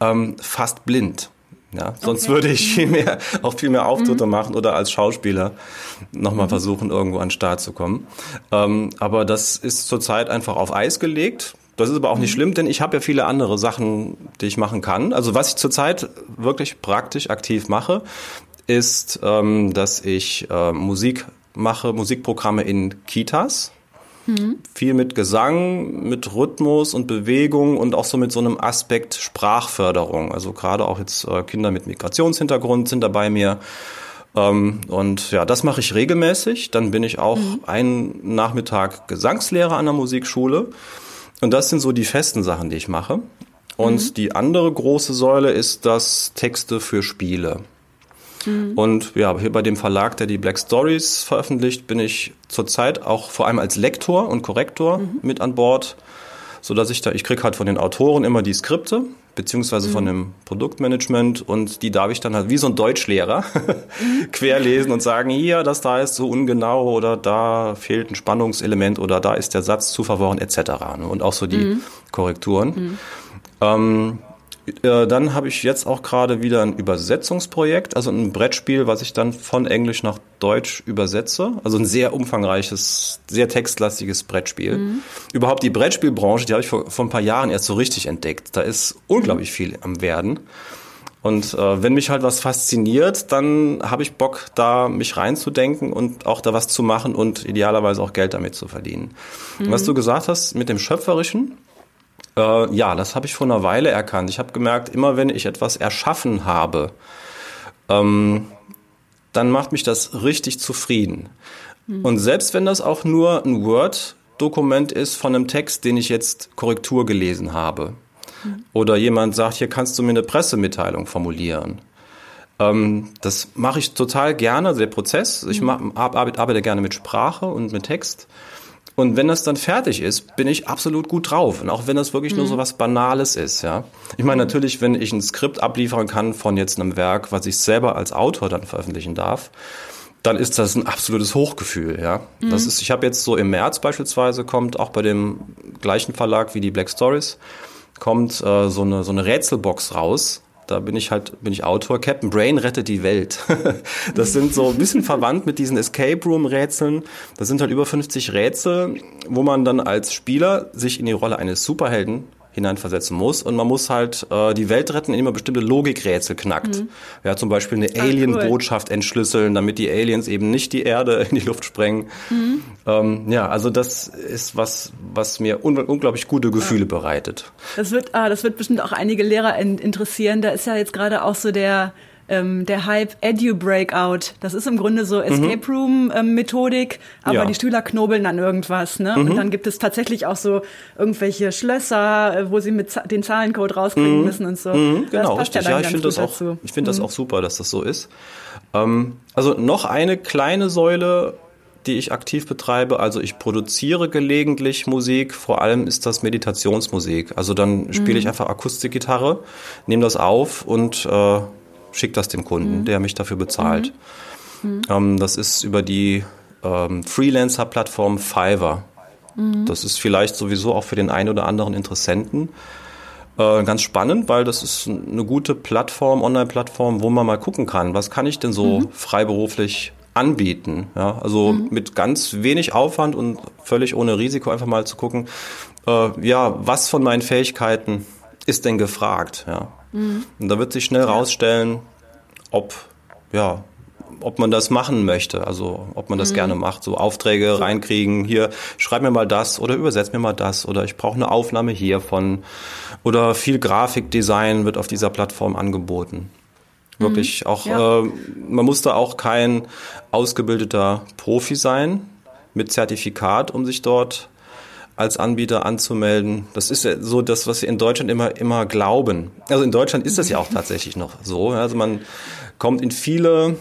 ähm, fast blind. Ja, sonst Okay. würde ich viel mehr, auch viel mehr Auftritte machen oder als Schauspieler nochmal versuchen, irgendwo an den Start zu kommen. Ähm, aber das ist zurzeit einfach auf Eis gelegt. Das ist aber auch nicht schlimm, denn ich habe ja viele andere Sachen, die ich machen kann. Also was ich zurzeit wirklich praktisch aktiv mache, ist, ähm, dass ich äh, Musik mache, Musikprogramme in Kitas. Viel mit Gesang, mit Rhythmus und Bewegung und auch so mit so einem Aspekt Sprachförderung. Also gerade auch jetzt äh, Kinder mit Migrationshintergrund sind da bei mir. Ähm, und ja, das mache ich regelmäßig. Dann bin ich auch einen Nachmittag Gesangslehrer an der Musikschule. Und das sind so die festen Sachen, die ich mache. Und die andere große Säule ist das Texte für Spiele. Und ja, hier bei dem Verlag, der die Black Stories veröffentlicht, bin ich zurzeit auch vor allem als Lektor und Korrektor mit an Bord, so dass ich da, ich krieg halt von den Autoren immer die Skripte, beziehungsweise von dem Produktmanagement und die darf ich dann halt wie so ein Deutschlehrer querlesen und sagen, hier, das da ist so ungenau oder da fehlt ein Spannungselement oder da ist der Satz zu verworren etc. ne? Und auch so die Korrekturen. Ähm, äh, dann habe ich jetzt auch gerade wieder ein Übersetzungsprojekt, also ein Brettspiel, was ich dann von Englisch nach Deutsch übersetze. Also ein sehr umfangreiches, sehr textlastiges Brettspiel. Überhaupt die Brettspielbranche, die habe ich vor, vor ein paar Jahren erst so richtig entdeckt. Da ist unglaublich viel am Werden. Und äh, wenn mich halt was fasziniert, dann habe ich Bock, da mich reinzudenken und auch da was zu machen und idealerweise auch Geld damit zu verdienen. Und Was du gesagt hast mit dem Schöpferischen, äh, ja, das habe ich vor einer Weile erkannt. Ich habe gemerkt, immer wenn ich etwas erschaffen habe, ähm, dann macht mich das richtig zufrieden. Und selbst wenn das auch nur ein Word-Dokument ist von einem Text, den ich jetzt Korrektur gelesen habe, oder jemand sagt, hier kannst du mir eine Pressemitteilung formulieren. Ähm, das mache ich total gerne, der Prozess. Ich mach, arbeite, arbeite gerne mit Sprache und mit Text. Und wenn das dann fertig ist, bin ich absolut gut drauf. Und auch wenn das wirklich nur so was Banales ist, ja. Ich meine, natürlich, wenn ich ein Skript abliefern kann von jetzt einem Werk, was ich selber als Autor dann veröffentlichen darf, dann ist das ein absolutes Hochgefühl, ja. Das ist, ich habe jetzt so im März beispielsweise kommt auch bei dem gleichen Verlag wie die Black Stories kommt äh, so eine so eine Rätselbox raus. Da bin ich halt bin ich Autor. Captain Brain rettet die Welt. das sind so ein bisschen verwandt mit diesen Escape Room Rätseln. Das sind halt über 50 Rätsel, wo man dann als Spieler sich in die Rolle eines Superhelden hineinversetzen muss und man muss halt äh, die Welt retten, indem man bestimmte Logikrätsel knackt. Mhm. Ja, zum Beispiel eine Alien-Botschaft cool. entschlüsseln, damit die Aliens eben nicht die Erde in die Luft sprengen. Mhm. Ähm, ja, also das ist was, was mir un unglaublich gute Gefühle ja. bereitet. Das wird, ah, das wird bestimmt auch einige Lehrer interessieren. Da ist ja jetzt gerade auch so der ähm, der Hype Edu Breakout. Das ist im Grunde so Escape Room ähm, Methodik, aber ja. die Schüler knobeln an irgendwas. Ne? Mhm. Und dann gibt es tatsächlich auch so irgendwelche Schlösser, äh, wo sie mit den Zahlencode rauskriegen mhm. müssen und so. Mhm, genau, richtig. Ja, ja ich finde das auch. Ich finde das mhm. auch super, dass das so ist. Ähm, also noch eine kleine Säule die ich aktiv betreibe. Also ich produziere gelegentlich Musik, vor allem ist das Meditationsmusik. Also dann spiele ich mhm. einfach Akustikgitarre, nehme das auf und äh, schicke das dem Kunden, mhm. der mich dafür bezahlt. Mhm. Ähm, das ist über die ähm, Freelancer-Plattform Fiverr. Mhm. Das ist vielleicht sowieso auch für den einen oder anderen Interessenten äh, ganz spannend, weil das ist eine gute Plattform, Online-Plattform, wo man mal gucken kann, was kann ich denn so mhm. freiberuflich anbieten. Ja, also mhm. mit ganz wenig Aufwand und völlig ohne Risiko einfach mal zu gucken, äh, ja, was von meinen Fähigkeiten ist denn gefragt. Ja. Mhm. Und da wird sich schnell rausstellen, ob, ja, ob man das machen möchte, also ob man das mhm. gerne macht, so Aufträge reinkriegen, hier schreib mir mal das oder übersetz mir mal das oder ich brauche eine Aufnahme hiervon oder viel Grafikdesign wird auf dieser Plattform angeboten. Wirklich mhm. auch, ja. äh, man muss da auch kein ausgebildeter Profi sein mit Zertifikat, um sich dort als Anbieter anzumelden. Das ist ja so das, was wir in Deutschland immer, immer glauben. Also in Deutschland ist das ja auch tatsächlich noch so. Also man kommt in viele,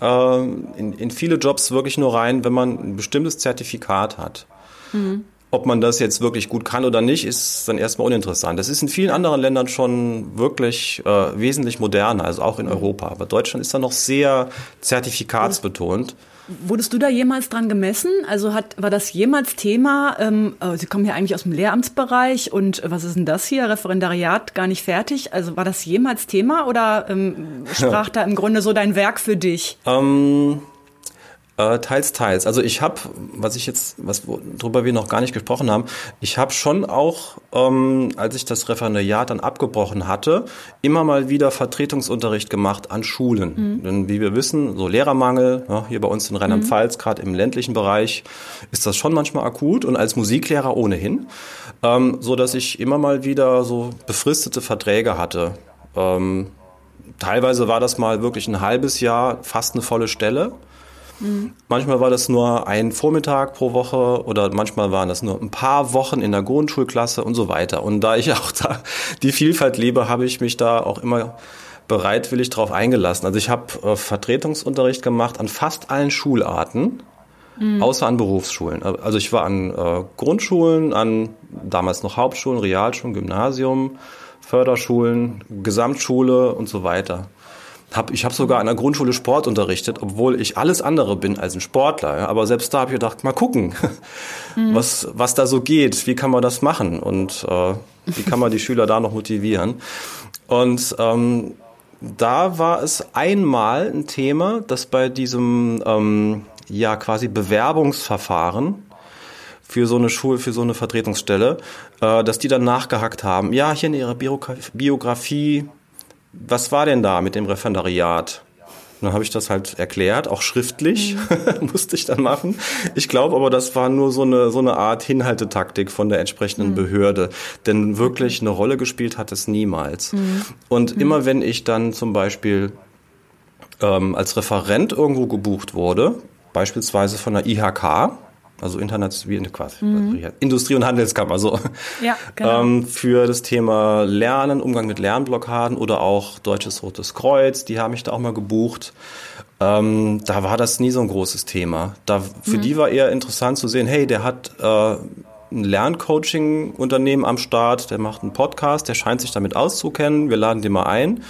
äh, in, in viele Jobs wirklich nur rein, wenn man ein bestimmtes Zertifikat hat. Mhm. Ob man das jetzt wirklich gut kann oder nicht, ist dann erstmal uninteressant. Das ist in vielen anderen Ländern schon wirklich äh, wesentlich moderner, also auch in Europa. Aber Deutschland ist da noch sehr zertifikatsbetont. Wurdest du da jemals dran gemessen? Also hat, war das jemals Thema? Ähm, oh, Sie kommen ja eigentlich aus dem Lehramtsbereich und was ist denn das hier? Referendariat gar nicht fertig. Also war das jemals Thema oder ähm, sprach da im Grunde so dein Werk für dich? Ähm, äh, teils, teils. Also ich habe, was ich jetzt, was worüber wir noch gar nicht gesprochen haben, ich habe schon auch, ähm, als ich das Referendariat dann abgebrochen hatte, immer mal wieder Vertretungsunterricht gemacht an Schulen. Mhm. Denn wie wir wissen, so Lehrermangel, ja, hier bei uns in Rheinland-Pfalz, mhm. gerade im ländlichen Bereich, ist das schon manchmal akut und als Musiklehrer ohnehin, ähm, so dass ich immer mal wieder so befristete Verträge hatte. Ähm, teilweise war das mal wirklich ein halbes Jahr, fast eine volle Stelle. Mhm. Manchmal war das nur ein Vormittag pro Woche oder manchmal waren das nur ein paar Wochen in der Grundschulklasse und so weiter. Und da ich auch da die Vielfalt liebe, habe ich mich da auch immer bereitwillig drauf eingelassen. Also ich habe äh, Vertretungsunterricht gemacht an fast allen Schularten. Mhm. Außer an Berufsschulen. Also ich war an äh, Grundschulen, an damals noch Hauptschulen, Realschulen, Gymnasium, Förderschulen, Gesamtschule und so weiter. Hab, ich habe sogar an der Grundschule Sport unterrichtet, obwohl ich alles andere bin als ein Sportler. Ja. Aber selbst da habe ich gedacht, mal gucken, mhm. was, was da so geht, wie kann man das machen und äh, wie kann man die Schüler da noch motivieren. Und ähm, da war es einmal ein Thema, dass bei diesem ähm, ja quasi Bewerbungsverfahren für so eine Schule, für so eine Vertretungsstelle, äh, dass die dann nachgehackt haben. Ja, hier in ihrer Biografie was war denn da mit dem Referendariat? Und dann habe ich das halt erklärt, auch schriftlich, mhm. musste ich dann machen. Ich glaube aber, das war nur so eine, so eine Art Hinhaltetaktik von der entsprechenden mhm. Behörde. Denn wirklich eine Rolle gespielt hat es niemals. Mhm. Und mhm. immer wenn ich dann zum Beispiel ähm, als Referent irgendwo gebucht wurde, beispielsweise von der IHK, also international, quasi, mhm. Industrie- und Handelskammer, so. Ja, genau. Ähm, für das Thema Lernen, Umgang mit Lernblockaden oder auch Deutsches Rotes Kreuz, die haben mich da auch mal gebucht. Ähm, da war das nie so ein großes Thema. Da, für mhm. die war eher interessant zu sehen, hey, der hat äh, ein Lerncoaching-Unternehmen am Start, der macht einen Podcast, der scheint sich damit auszukennen, wir laden den mal ein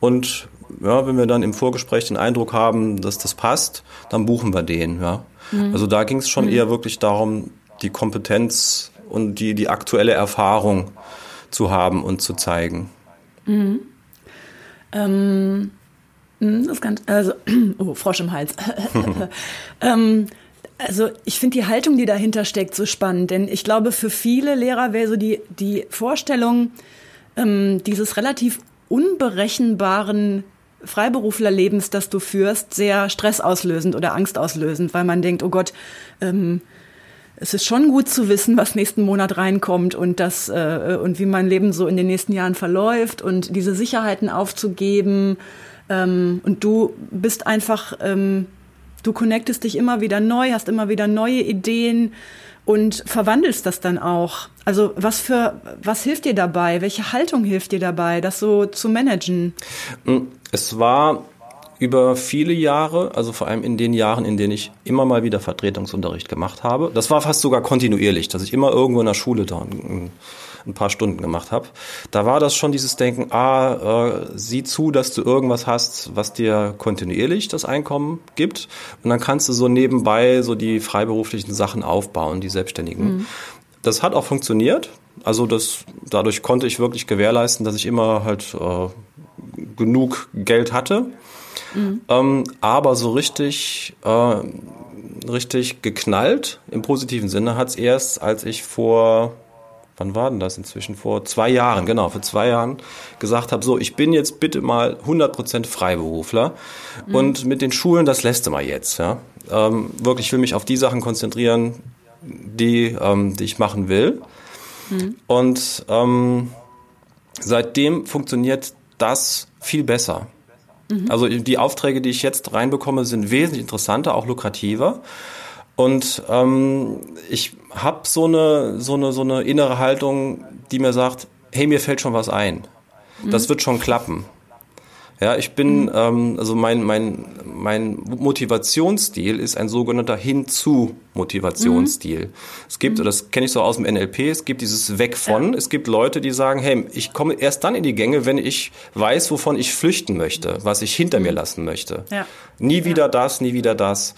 und ja, wenn wir dann im Vorgespräch den Eindruck haben, dass das passt, dann buchen wir den, ja. Mhm. Also da ging es schon mhm. eher wirklich darum, die Kompetenz und die, die aktuelle Erfahrung zu haben und zu zeigen. Mhm. Ähm, hm, das ganz, also, oh, Frosch im Hals. ähm, Also ich finde die Haltung, die dahinter steckt, so spannend, denn ich glaube, für viele Lehrer wäre so die, die Vorstellung ähm, dieses relativ unberechenbaren Freiberuflerlebens, das du führst, sehr stressauslösend oder angstauslösend, weil man denkt, oh Gott, ähm, es ist schon gut zu wissen, was nächsten Monat reinkommt und das äh, und wie mein Leben so in den nächsten Jahren verläuft und diese Sicherheiten aufzugeben. Ähm, und du bist einfach ähm, Du connectest dich immer wieder neu, hast immer wieder neue Ideen und verwandelst das dann auch. Also was für, was hilft dir dabei? Welche Haltung hilft dir dabei, das so zu managen? Es war über viele Jahre, also vor allem in den Jahren, in denen ich immer mal wieder Vertretungsunterricht gemacht habe. Das war fast sogar kontinuierlich, dass ich immer irgendwo in der Schule da ein paar Stunden gemacht habe. Da war das schon dieses Denken, ah, äh, sieh zu, dass du irgendwas hast, was dir kontinuierlich das Einkommen gibt. Und dann kannst du so nebenbei so die freiberuflichen Sachen aufbauen, die Selbstständigen. Mhm. Das hat auch funktioniert. Also das, dadurch konnte ich wirklich gewährleisten, dass ich immer halt äh, genug Geld hatte. Mhm. Ähm, aber so richtig, äh, richtig geknallt im positiven Sinne hat es erst, als ich vor wann war denn das inzwischen? Vor zwei Jahren, genau, vor zwei Jahren gesagt habe, so, ich bin jetzt bitte mal 100% Freiberufler mhm. und mit den Schulen, das lässt du mal jetzt, ja. Ähm, wirklich, ich will mich auf die Sachen konzentrieren, die, ähm, die ich machen will. Mhm. Und ähm, seitdem funktioniert das viel besser. Mhm. Also die Aufträge, die ich jetzt reinbekomme, sind wesentlich interessanter, auch lukrativer. Und ähm, ich habe so eine, so, eine, so eine innere Haltung, die mir sagt, hey, mir fällt schon was ein. Das mhm. wird schon klappen. Ja, ich bin, mhm. ähm, also mein, mein, mein Motivationsstil ist ein sogenannter Hinzu-Motivationsstil. Mhm. Es gibt, mhm. das kenne ich so aus dem NLP, es gibt dieses Weg von. Ja. Es gibt Leute, die sagen, hey, ich komme erst dann in die Gänge, wenn ich weiß, wovon ich flüchten möchte, was ich hinter mir mhm. lassen möchte. Ja. Nie wieder ja. das, nie wieder das.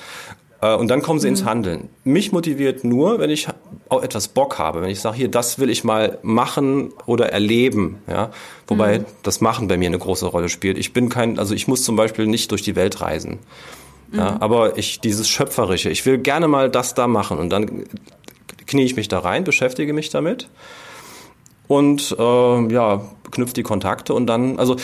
Äh, und dann kommen sie mhm. ins Handeln. Mich motiviert nur, wenn ich auch etwas Bock habe, wenn ich sage, hier, das will ich mal machen oder erleben, ja. Wobei mhm. das Machen bei mir eine große Rolle spielt. Ich bin kein, also ich muss zum Beispiel nicht durch die Welt reisen. Ja, mhm. aber ich, dieses Schöpferische, ich will gerne mal das da machen und dann knie ich mich da rein, beschäftige mich damit und äh, ja, knüpfe die Kontakte und dann, also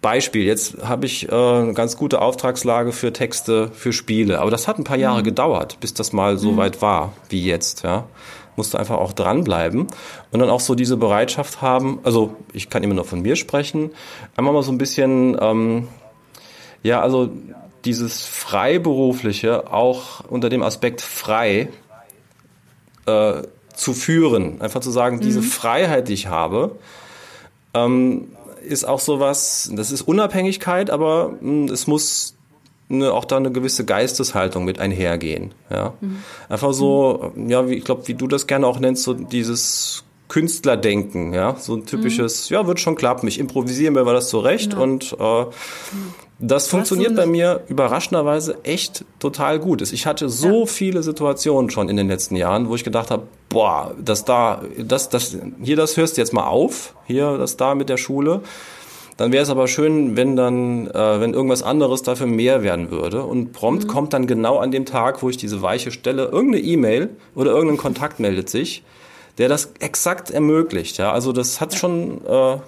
Beispiel, jetzt habe ich äh, eine ganz gute Auftragslage für Texte für Spiele, aber das hat ein paar Jahre mhm. gedauert, bis das mal so mhm. weit war wie jetzt, ja. Musste einfach auch dranbleiben und dann auch so diese Bereitschaft haben, also ich kann immer nur von mir sprechen, einmal mal so ein bisschen, ähm, ja, also dieses Freiberufliche auch unter dem Aspekt frei äh, zu führen. Einfach zu sagen, mhm. diese Freiheit, die ich habe, ähm, ist auch sowas, das ist Unabhängigkeit, aber hm, es muss eine, auch da eine gewisse Geisteshaltung mit einhergehen. Ja? Mhm. Einfach so, ja, wie, ich glaube, wie du das gerne auch nennst, so dieses Künstlerdenken, ja, so ein typisches, mhm. ja, wird schon klappen, ich improvisiere mir das zurecht genau. und äh, das funktioniert bei mir überraschenderweise echt total gut. Ich hatte so ja. viele Situationen schon in den letzten Jahren, wo ich gedacht habe, boah, das da, das, das, hier, das hörst du jetzt mal auf, hier, das da mit der Schule. Dann wäre es aber schön, wenn dann, äh, wenn irgendwas anderes dafür mehr werden würde. Und prompt mhm. kommt dann genau an dem Tag, wo ich diese Weiche stelle, irgendeine E-Mail oder irgendein Kontakt meldet sich, der das exakt ermöglicht. Ja, also das hat schon, äh,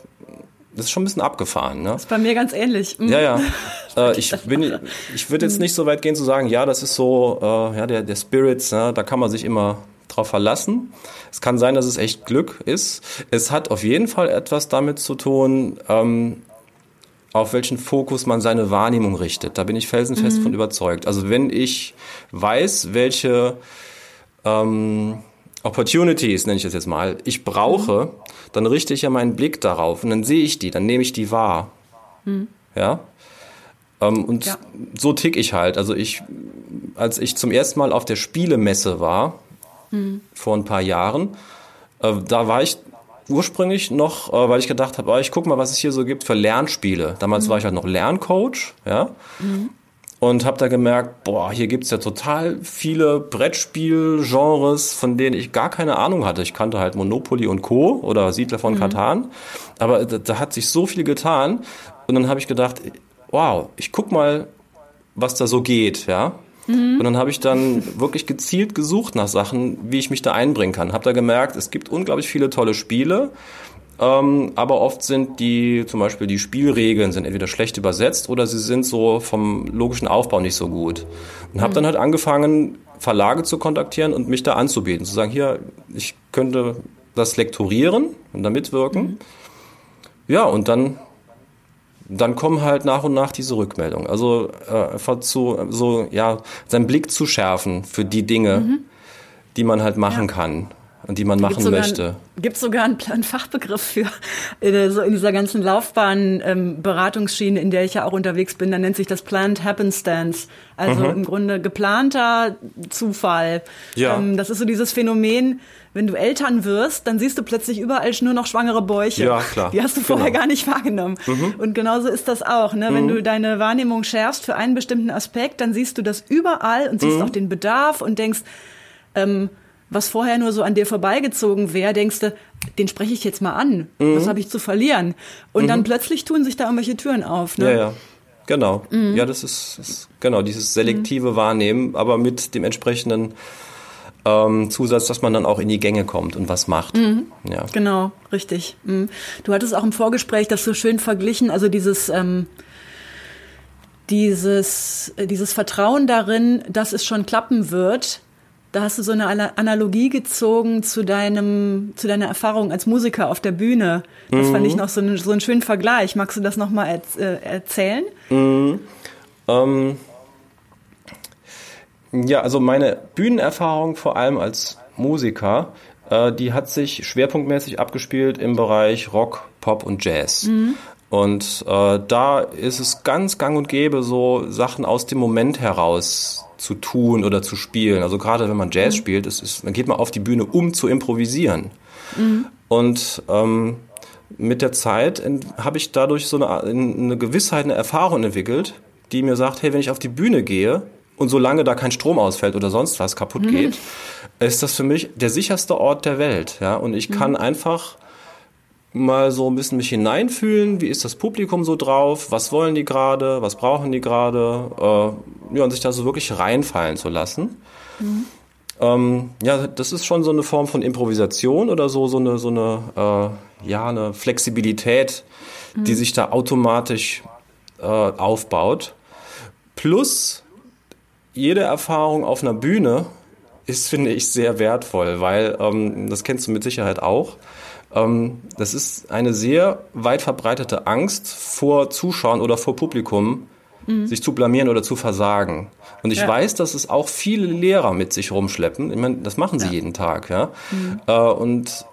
das ist schon ein bisschen abgefahren. Ne? Das ist bei mir ganz ähnlich. Mhm. Ja, ja. äh, ich bin, ich würde jetzt mhm. nicht so weit gehen zu sagen, ja, das ist so, äh, ja, der, der Spirits, ja, da kann man sich immer drauf verlassen. Es kann sein, dass es echt Glück ist. Es hat auf jeden Fall etwas damit zu tun, ähm, auf welchen Fokus man seine Wahrnehmung richtet. Da bin ich felsenfest mhm. von überzeugt. Also wenn ich weiß, welche ähm, Opportunities, nenne ich das jetzt mal, ich brauche, mhm. dann richte ich ja meinen Blick darauf und dann sehe ich die, dann nehme ich die wahr. Mhm. Ja. Ähm, und ja. so tick ich halt. Also ich, als ich zum ersten Mal auf der Spielemesse war, mhm. vor ein paar Jahren. Äh, da war ich ursprünglich noch, äh, weil ich gedacht habe, oh, ich guck mal, was es hier so gibt für Lernspiele. Damals mhm. war ich halt noch Lerncoach, ja. Und habe da gemerkt, boah, hier gibt's ja total viele Brettspielgenres, von denen ich gar keine Ahnung hatte. Ich kannte halt Monopoly und Co. oder Siedler von mhm. Katan. Aber da, da, hat sich so viel getan. Und dann habe ich gedacht, wow, ich guck mal, was da so geht, ja. Mhm. Und dann habe ich dann wirklich gezielt gesucht nach Sachen, wie ich mich da einbringen kann. Habe da gemerkt, es gibt unglaublich viele tolle Spiele, ähm, aber oft sind die, zum Beispiel die Spielregeln sind entweder schlecht übersetzt oder sie sind so vom logischen Aufbau nicht so gut. Und habe mhm. dann halt angefangen, Verlage zu kontaktieren und mich da anzubieten, zu sagen, hier, ich könnte das lektorieren und da mitwirken. Mhm. Ja, und dann dann kommen halt nach und nach diese Rückmeldungen. Also äh, einfach zu, so, ja, seinen Blick zu schärfen für die Dinge, mhm. die man halt machen ja. kann und die man machen gibt's möchte. Gibt es sogar einen, einen, Fachbegriff für äh, so in dieser ganzen Laufbahn ähm, Beratungsschiene, in der ich ja auch unterwegs bin, da nennt sich das Planned Happenstance. Also mhm. im Grunde geplanter Zufall. Ja. Ähm, das ist so dieses Phänomen, wenn du Eltern wirst, dann siehst du plötzlich überall nur noch schwangere Bäuche. Ja, klar. Die hast du vorher genau. gar nicht wahrgenommen. Mhm. Und genauso ist das auch. Ne? Wenn mhm. du deine Wahrnehmung schärfst für einen bestimmten Aspekt, dann siehst du das überall und siehst mhm. auch den Bedarf und denkst, ähm, was vorher nur so an dir vorbeigezogen wäre, denkst du, den spreche ich jetzt mal an. Mhm. Was habe ich zu verlieren? Und mhm. dann plötzlich tun sich da irgendwelche Türen auf. Ne? Ja, ja. Genau. Mhm. Ja, das ist, ist, genau dieses selektive Wahrnehmen, aber mit dem entsprechenden ähm, Zusatz, dass man dann auch in die Gänge kommt und was macht. Mhm. Ja. Genau, richtig. Mhm. Du hattest auch im Vorgespräch das so schön verglichen, also dieses ähm, dieses, äh, dieses Vertrauen darin, dass es schon klappen wird, da hast du so eine Analogie gezogen zu deinem, zu deiner Erfahrung als Musiker auf der Bühne. Das mhm. fand ich noch so, einen, so einen schönen Vergleich. Magst du das nochmal äh, erzählen? Mhm. Ähm, ja, also meine Bühnenerfahrung vor allem als Musiker, äh, die hat sich schwerpunktmäßig abgespielt im Bereich Rock, Pop und Jazz. Mhm. Und äh, da ist es ganz gang und gäbe, so Sachen aus dem Moment heraus zu tun oder zu spielen. Also gerade wenn man Jazz mhm. spielt, ist, ist, dann geht man auf die Bühne, um zu improvisieren. Mhm. Und ähm, mit der Zeit habe ich dadurch so eine, eine Gewissheit, eine Erfahrung entwickelt, die mir sagt, hey, wenn ich auf die Bühne gehe und solange da kein Strom ausfällt oder sonst was kaputt mhm. geht, ist das für mich der sicherste Ort der Welt. Ja, und ich kann mhm. einfach mal so ein bisschen mich hineinfühlen, wie ist das Publikum so drauf, was wollen die gerade, was brauchen die gerade, äh, ja, und sich da so wirklich reinfallen zu lassen. Mhm. Ähm, ja, das ist schon so eine Form von Improvisation oder so, so eine, so eine, äh, ja, eine Flexibilität, mhm. die sich da automatisch äh, aufbaut. Plus jede Erfahrung auf einer Bühne ist, finde ich, sehr wertvoll, weil ähm, das kennst du mit Sicherheit auch ähm, das ist eine sehr weit verbreitete Angst vor Zuschauern oder vor Publikum, mhm. sich zu blamieren oder zu versagen. Und ich ja. weiß, dass es auch viele Lehrer mit sich rumschleppen. Ich meine, das machen sie ja. jeden Tag, ja. Mhm. Äh, und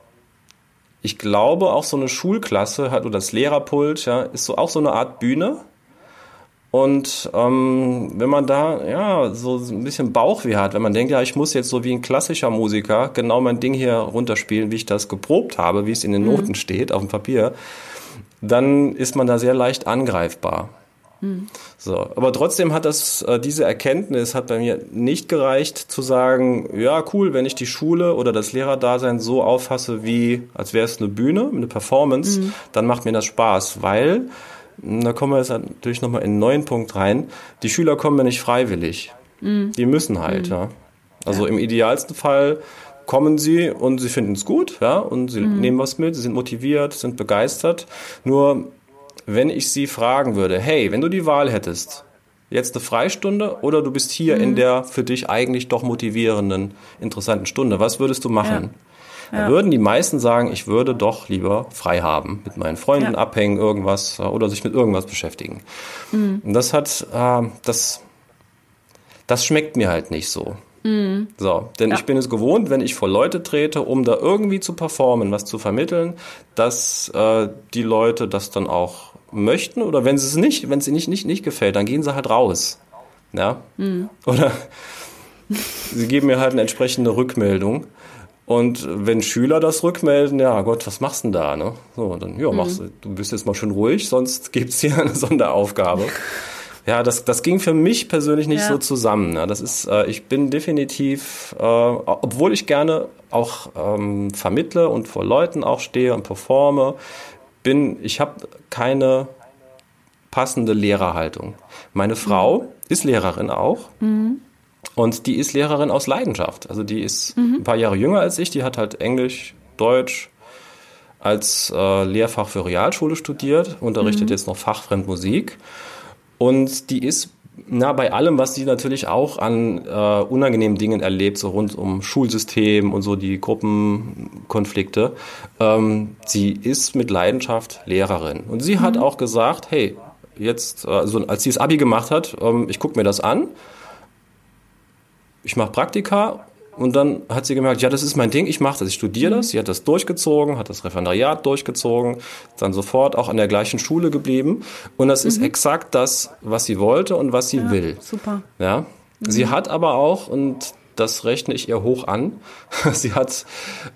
ich glaube, auch so eine Schulklasse hat oder das Lehrerpult, ja, ist so auch so eine Art Bühne und ähm, wenn man da ja so ein bisschen Bauchweh hat, wenn man denkt, ja, ich muss jetzt so wie ein klassischer Musiker genau mein Ding hier runterspielen, wie ich das geprobt habe, wie es in den mhm. Noten mhm. steht auf dem Papier, dann ist man da sehr leicht angreifbar. Mhm. So, aber trotzdem hat das äh, diese Erkenntnis hat bei mir nicht gereicht zu sagen, ja cool, wenn ich die Schule oder das Lehrerdasein so auffasse wie als wäre es eine Bühne, eine Performance, mhm. dann macht mir das Spaß, weil da kommen wir jetzt natürlich nochmal in einen neuen Punkt rein. Die Schüler kommen ja nicht freiwillig. Mhm. Die müssen halt, mhm. ja. Also ja. im idealsten Fall kommen sie und sie finden es gut, ja, und sie mhm. nehmen was mit, sie sind motiviert, sind begeistert. Nur wenn ich sie fragen würde, hey, wenn du die Wahl hättest, jetzt eine Freistunde oder du bist hier in mhm. der für dich eigentlich doch motivierenden, interessanten Stunde, was würdest du machen? Ja. Ja. würden die meisten sagen, ich würde doch lieber frei haben, mit meinen Freunden ja. abhängen, irgendwas äh, oder sich mit irgendwas beschäftigen. Mhm. Und das hat, äh, das, das schmeckt mir halt nicht so. Mhm. So, denn ich bin es gewohnt, wenn ich vor Leute trete, um da irgendwie zu performen, was zu vermitteln, dass äh, die Leute das dann auch möchten oder wenn sie es nicht, wenn es ihnen nicht, nicht, nicht gefällt, dann gehen sie halt raus. Ja? Mhm. Oder sie geben mir halt eine entsprechende Rückmeldung. Und wenn Schüler das rückmelden, ja Gott, was machst du denn da? Ne? So, dann, ja, machst mhm. du bist jetzt mal schön ruhig, sonst gibt's hier eine Sonderaufgabe. ja, das, das ging für mich persönlich nicht ja. so zusammen. Ne? Das ist, äh, ich bin definitiv, äh, obwohl ich gerne auch ähm, vermittle und vor Leuten auch stehe und performe, bin, ich habe keine passende Lehrerhaltung. Meine Frau mhm. ist Lehrerin auch. Mhm. Und die ist Lehrerin aus Leidenschaft. Also die ist mhm. ein paar Jahre jünger als ich. Die hat halt Englisch, Deutsch als äh, Lehrfach für Realschule studiert, unterrichtet mhm. jetzt noch Fachfremd Musik. Und die ist na, bei allem, was sie natürlich auch an äh, unangenehmen Dingen erlebt, so rund um Schulsystem und so die Gruppenkonflikte, ähm, sie ist mit Leidenschaft Lehrerin. Und sie mhm. hat auch gesagt, hey, jetzt, also als sie das Abi gemacht hat, ähm, ich gucke mir das an, ich mache Praktika und dann hat sie gemerkt, ja, das ist mein Ding, ich mache das, ich studiere das. Sie hat das durchgezogen, hat das Referendariat durchgezogen, dann sofort auch an der gleichen Schule geblieben. Und das mhm. ist exakt das, was sie wollte und was sie ja, will. Super. Ja. Mhm. Sie hat aber auch, und das rechne ich ihr hoch an, sie hat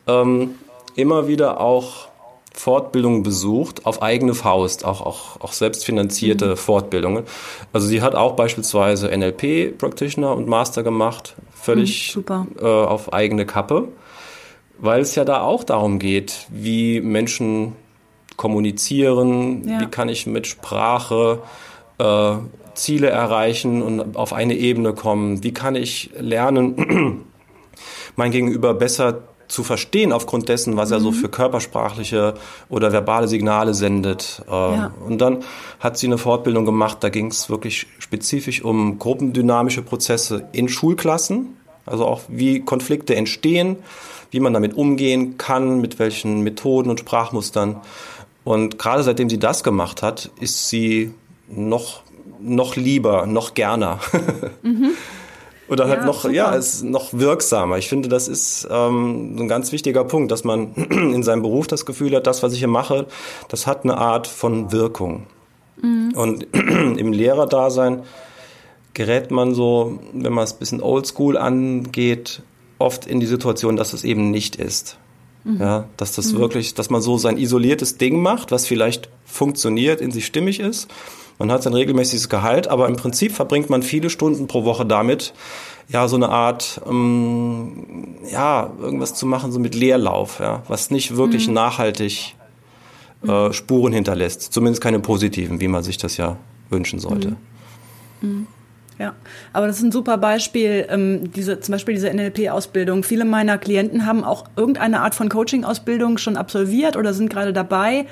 ähm, immer wieder auch Fortbildungen besucht, auf eigene Faust, auch, auch, auch selbstfinanzierte mhm. Fortbildungen. Also sie hat auch beispielsweise NLP Practitioner und Master gemacht, völlig mhm, äh, auf eigene Kappe, weil es ja da auch darum geht, wie Menschen kommunizieren, ja. wie kann ich mit Sprache äh, Ziele erreichen und auf eine Ebene kommen, wie kann ich lernen, mein Gegenüber besser zu verstehen aufgrund dessen, was mhm. er so mhm. für körpersprachliche oder verbale Signale sendet. Äh, ja. Und dann hat sie eine Fortbildung gemacht, da ging es wirklich spezifisch um gruppendynamische Prozesse in Schulklassen, also auch wie Konflikte entstehen, wie man damit umgehen kann, mit welchen Methoden und Sprachmustern. Und gerade seitdem sie das gemacht hat, ist sie noch, noch lieber, noch gerner. Mhm. Oder halt ja, noch, super. ja, ist noch wirksamer. Ich finde, das ist ähm, ein ganz wichtiger Punkt, dass man in seinem Beruf das Gefühl hat, das, was ich hier mache, das hat eine Art von Wirkung. Mhm. Und im Lehrerdasein gerät man so, wenn man es ein bisschen oldschool angeht, oft in die Situation, dass es eben nicht ist. Mhm. Ja, dass das mhm. wirklich, dass man so sein isoliertes Ding macht, was vielleicht funktioniert, in sich stimmig ist man hat sein regelmäßiges Gehalt, aber im Prinzip verbringt man viele Stunden pro Woche damit, ja, so eine Art, ähm, ja, irgendwas zu machen, so mit Leerlauf, ja, was nicht wirklich mhm. nachhaltig äh, Spuren hinterlässt. Zumindest keine positiven, wie man sich das ja wünschen sollte. Mhm. Ja, aber das ist ein super Beispiel, ähm, diese, zum Beispiel diese NLP-Ausbildung. Viele meiner Klienten haben auch irgendeine Art von Coaching-Ausbildung schon absolviert oder sind gerade dabei,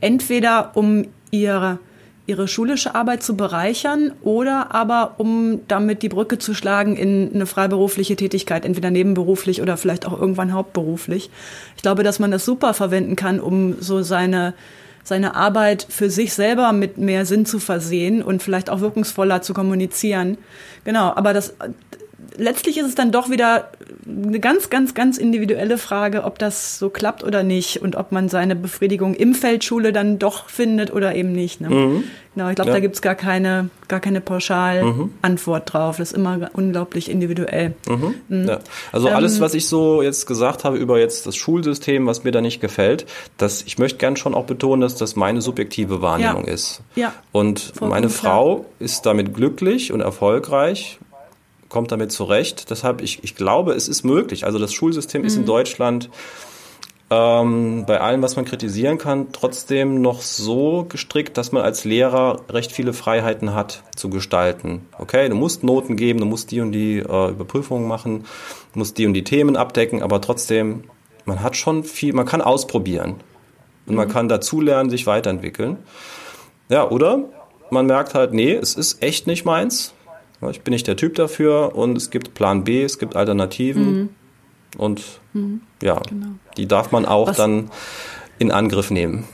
entweder um ihre ihre schulische Arbeit zu bereichern oder aber um damit die Brücke zu schlagen in eine freiberufliche Tätigkeit, entweder nebenberuflich oder vielleicht auch irgendwann hauptberuflich. Ich glaube, dass man das super verwenden kann, um so seine seine Arbeit für sich selber mit mehr Sinn zu versehen und vielleicht auch wirkungsvoller zu kommunizieren. Genau, aber das letztlich ist es dann doch wieder eine ganz, ganz, ganz individuelle Frage, ob das so klappt oder nicht und ob man seine Befriedigung im Feldschule dann doch findet oder eben nicht. Ne? Mhm. Genau, ich glaube, ja. da gibt's gar keine, gar keine Pauschal-Antwort mhm. drauf. Das ist immer unglaublich individuell. Mhm. mhm. Ja. Also ähm, alles, was ich so jetzt gesagt habe über jetzt das Schulsystem, was mir da nicht gefällt, das, ich möchte gern schon auch betonen, dass das meine subjektive Wahrnehmung ja. ist. Ja. Und meine Frau ist damit glücklich und erfolgreich kommt damit zurecht. Deshalb, ich, ich glaube, es ist möglich. Also das Schulsystem mhm. ist in mhm. Deutschland ähm, bei allem, was man kritisieren kann, trotzdem noch so gestrickt, dass man als Lehrer recht viele Freiheiten hat zu gestalten. Okay, du musst Noten geben, du musst die und die äh, Überprüfungen machen, du musst die und die Themen abdecken, aber trotzdem, man hat schon viel, man kann ausprobieren und man mhm. kann dazulernen, sich weiterentwickeln. Ja, oder man merkt halt, nee, es ist echt nicht meins ich bin nicht der Typ dafür und es gibt Plan B, es gibt Alternativen mhm. und mhm. ja, genau. die darf man auch Was, dann in Angriff nehmen.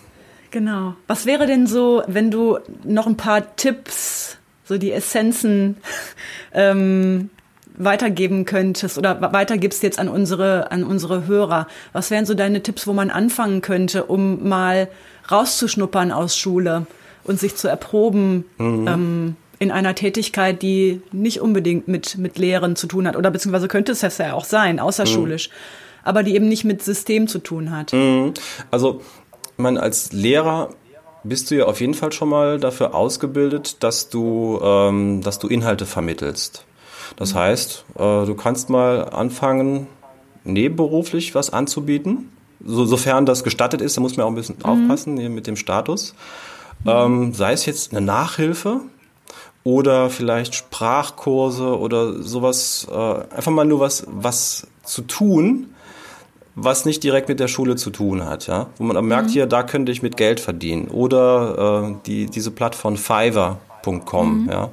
Genau. Was wäre denn so, wenn du noch ein paar Tipps, so die Essenzen ähm, weitergeben könntest oder weitergibst jetzt an unsere, an unsere Hörer? Was wären so deine Tipps, wo man anfangen könnte, um mal rauszuschnuppern aus Schule und sich zu erproben? Mhm. Ähm, in einer Tätigkeit, die nicht unbedingt mit, mit Lehren zu tun hat. Oder beziehungsweise könnte es ja auch sein, außerschulisch. Mhm. Aber die eben nicht mit System zu tun hat. Mhm. Also, man als Lehrer bist du ja auf jeden Fall schon mal dafür ausgebildet, dass du, ähm, dass du Inhalte vermittelst. Das mhm. heißt, äh, du kannst mal anfangen, nebenberuflich was anzubieten. So, sofern das gestattet ist, da muss man auch ein bisschen mhm. aufpassen mit dem Status. Mhm. Ähm, sei es jetzt eine Nachhilfe, oder vielleicht Sprachkurse oder sowas, äh, einfach mal nur was, was zu tun, was nicht direkt mit der Schule zu tun hat, ja, wo man merkt, mhm. hier, da könnte ich mit Geld verdienen oder äh, die diese Plattform Fiverr.com, mhm. ja,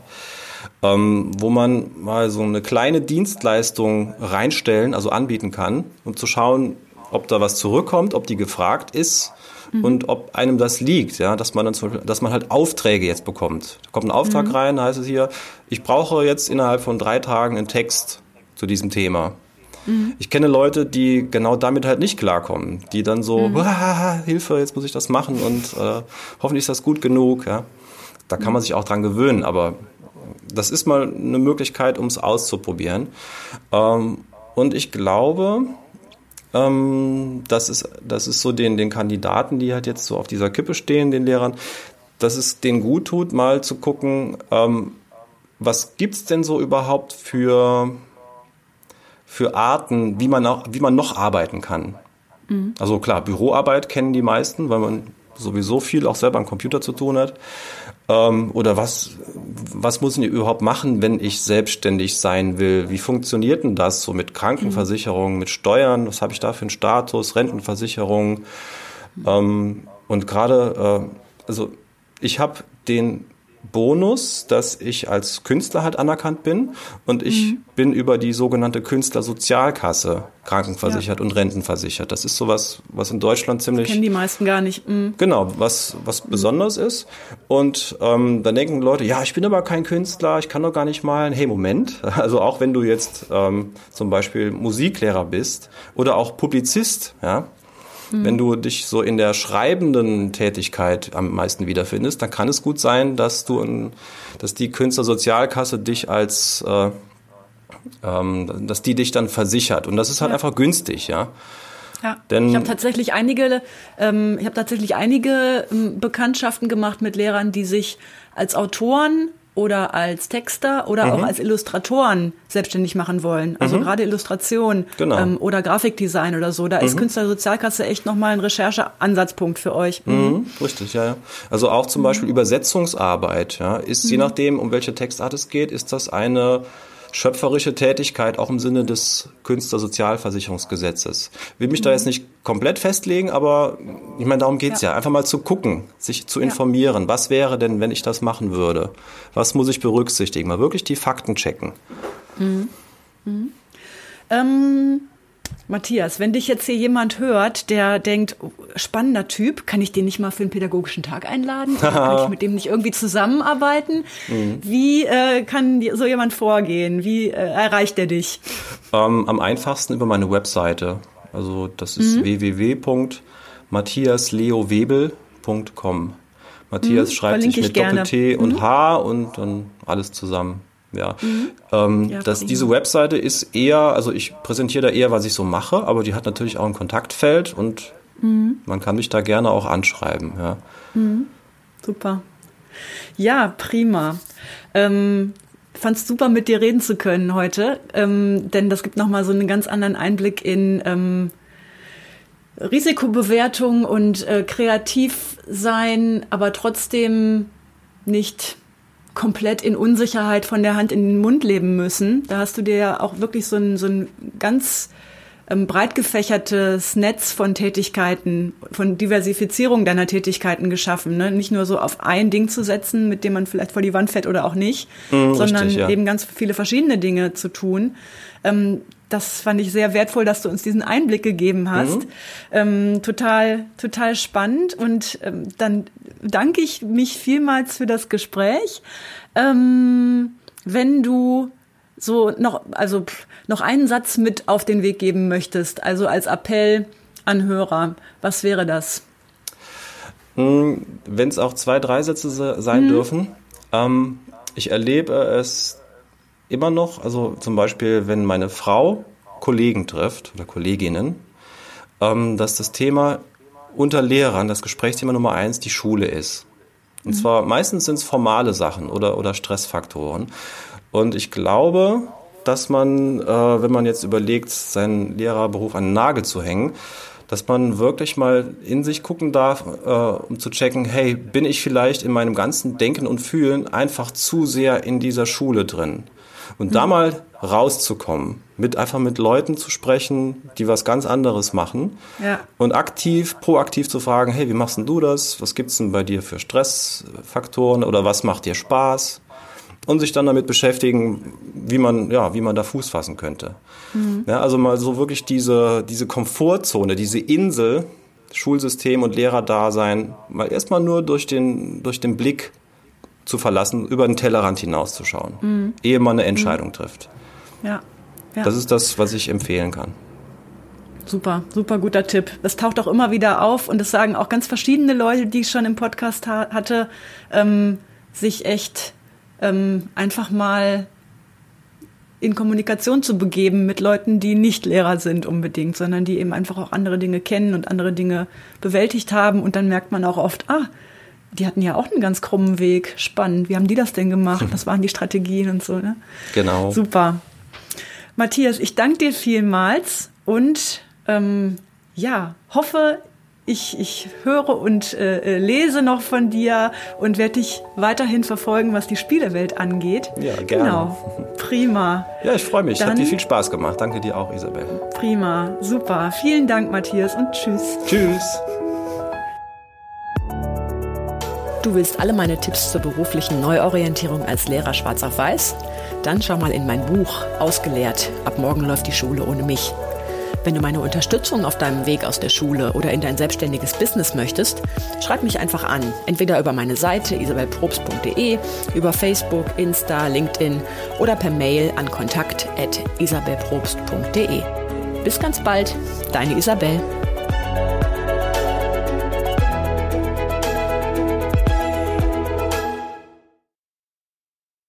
ähm, wo man mal so eine kleine Dienstleistung reinstellen, also anbieten kann, um zu schauen, ob da was zurückkommt, ob die gefragt ist mhm. und ob einem das liegt, ja, dass man dann zum Beispiel, dass man halt Aufträge jetzt bekommt. Da kommt ein Auftrag mhm. rein, heißt es hier, ich brauche jetzt innerhalb von drei Tagen einen Text zu diesem Thema. Mhm. Ich kenne Leute, die genau damit halt nicht klarkommen, die dann so, mhm. Hilfe, jetzt muss ich das machen und äh, hoffentlich ist das gut genug. Ja. Da kann man sich auch dran gewöhnen, aber das ist mal eine Möglichkeit, um es auszuprobieren. Ähm, und ich glaube, ähm, das, ist, das ist so den, den Kandidaten, die halt jetzt so auf dieser Kippe stehen, den Lehrern, dass es denen gut tut, mal zu gucken, ähm, was gibt's denn so überhaupt für für Arten, wie man, auch, wie man noch arbeiten kann. Mhm. Also klar, Büroarbeit kennen die meisten, weil man sowieso viel auch selber am Computer zu tun hat. Ähm, oder was, was muss ich überhaupt machen, wenn ich selbstständig sein will? Wie funktioniert denn das so mit Krankenversicherung, mit Steuern? Was habe ich da für einen Status? Rentenversicherung? Ähm, und gerade, äh, also ich habe den Bonus, dass ich als Künstler halt anerkannt bin und ich mhm. bin über die sogenannte Künstlersozialkasse krankenversichert ja. und rentenversichert. Das ist sowas, was in Deutschland ziemlich. Das kennen die meisten gar nicht. Mhm. Genau, was, was mhm. besonders ist. Und ähm, dann denken Leute, ja, ich bin aber kein Künstler, ich kann doch gar nicht malen. Hey, Moment. Also auch wenn du jetzt ähm, zum Beispiel Musiklehrer bist oder auch Publizist, ja, Mhm. Wenn du dich so in der schreibenden Tätigkeit am meisten wiederfindest, dann kann es gut sein, dass du, dass die Künstlersozialkasse dich als, äh, ähm, dass die dich dann versichert. Und das ist halt ja. einfach günstig, ja. Ja, Denn ich habe tatsächlich einige, ähm, ich habe tatsächlich einige ähm, Bekanntschaften gemacht mit Lehrern, die sich als Autoren oder als Texter oder mhm. auch als Illustratoren selbstständig machen wollen. Also mhm. gerade Illustration genau. ähm, oder Grafikdesign oder so. Da mhm. ist Künstlersozialkasse echt nochmal ein Rechercheansatzpunkt für euch. Mhm. mhm. Richtig, ja, ja. Also auch zum Beispiel mhm. Übersetzungsarbeit, ja, ist je nachdem, um welche Textart es geht, ist das eine schöpferische Tätigkeit auch im Sinne des Künstlersozialversicherungsgesetzes. Will mich mhm. da jetzt nicht komplett festlegen, aber ich meine, darum geht's ja. ja. Einfach mal zu gucken, sich zu informieren. Ja. Was wäre denn, wenn ich das machen würde? Was muss ich berücksichtigen? Mal wirklich die Fakten checken. Mhm. Mhm. Ähm Matthias, wenn dich jetzt hier jemand hört, der denkt, oh, spannender Typ, kann ich den nicht mal für einen pädagogischen Tag einladen? kann ich mit dem nicht irgendwie zusammenarbeiten? Mhm. Wie äh, kann so jemand vorgehen? Wie äh, erreicht er dich? Ähm, am einfachsten über meine Webseite. Also das ist mhm. www.matthiasleowebel.com. Matthias mhm, schreibt sich mit Doppel-T und mhm. H und dann alles zusammen. Ja. Mhm. Ähm, ja das, diese Webseite ist eher, also ich präsentiere da eher, was ich so mache, aber die hat natürlich auch ein Kontaktfeld und mhm. man kann mich da gerne auch anschreiben. Ja. Mhm. Super. Ja, prima. Ähm, fand es super, mit dir reden zu können heute, ähm, denn das gibt nochmal so einen ganz anderen Einblick in ähm, Risikobewertung und äh, kreativ sein, aber trotzdem nicht komplett in Unsicherheit von der Hand in den Mund leben müssen. Da hast du dir ja auch wirklich so ein, so ein ganz ähm, breit gefächertes Netz von Tätigkeiten, von Diversifizierung deiner Tätigkeiten geschaffen. Ne? Nicht nur so auf ein Ding zu setzen, mit dem man vielleicht vor die Wand fährt oder auch nicht, mm, sondern richtig, ja. eben ganz viele verschiedene Dinge zu tun. Ähm, das fand ich sehr wertvoll, dass du uns diesen Einblick gegeben hast. Mhm. Ähm, total, total spannend. Und ähm, dann danke ich mich vielmals für das Gespräch. Ähm, wenn du so noch, also noch einen Satz mit auf den Weg geben möchtest, also als Appell an Hörer, was wäre das? Hm, wenn es auch zwei, drei Sätze sein mhm. dürfen. Ähm, ich erlebe es immer noch, also zum Beispiel, wenn meine Frau Kollegen trifft oder Kolleginnen, ähm, dass das Thema unter Lehrern, das Gesprächsthema Nummer eins, die Schule ist. Und mhm. zwar meistens sind es formale Sachen oder, oder Stressfaktoren. Und ich glaube, dass man, äh, wenn man jetzt überlegt, seinen Lehrerberuf an den Nagel zu hängen, dass man wirklich mal in sich gucken darf, äh, um zu checken, hey, bin ich vielleicht in meinem ganzen Denken und Fühlen einfach zu sehr in dieser Schule drin? Und mhm. da mal rauszukommen, mit einfach mit Leuten zu sprechen, die was ganz anderes machen ja. und aktiv, proaktiv zu fragen, hey, wie machst denn du das? Was gibt's denn bei dir für Stressfaktoren oder was macht dir Spaß? Und sich dann damit beschäftigen, wie man, ja, wie man da Fuß fassen könnte. Mhm. Ja, also mal so wirklich diese, diese Komfortzone, diese Insel, Schulsystem und Lehrerdasein, mal erstmal nur durch den, durch den Blick zu verlassen, über den Tellerrand hinauszuschauen, mhm. ehe man eine Entscheidung mhm. trifft. Ja. ja. Das ist das, was ich empfehlen kann. Super, super guter Tipp. Das taucht auch immer wieder auf und das sagen auch ganz verschiedene Leute, die ich schon im Podcast ha hatte, ähm, sich echt ähm, einfach mal in Kommunikation zu begeben mit Leuten, die nicht Lehrer sind unbedingt, sondern die eben einfach auch andere Dinge kennen und andere Dinge bewältigt haben. Und dann merkt man auch oft, ah, die hatten ja auch einen ganz krummen Weg. Spannend. Wie haben die das denn gemacht? Was waren die Strategien und so? Ne? Genau. Super. Matthias, ich danke dir vielmals und ähm, ja, hoffe, ich, ich höre und äh, äh, lese noch von dir und werde dich weiterhin verfolgen, was die Spielewelt angeht. Ja, gerne. Genau. Prima. Ja, ich freue mich. Dann, Hat dir viel Spaß gemacht. Danke dir auch, Isabel. Prima. Super. Vielen Dank, Matthias, und tschüss. Tschüss. Du willst alle meine Tipps zur beruflichen Neuorientierung als Lehrer schwarz auf weiß? Dann schau mal in mein Buch Ausgelehrt. Ab morgen läuft die Schule ohne mich. Wenn du meine Unterstützung auf deinem Weg aus der Schule oder in dein selbstständiges Business möchtest, schreib mich einfach an. Entweder über meine Seite isabelprobst.de, über Facebook, Insta, LinkedIn oder per Mail an kontakt.isabelprobst.de. Bis ganz bald, deine Isabel.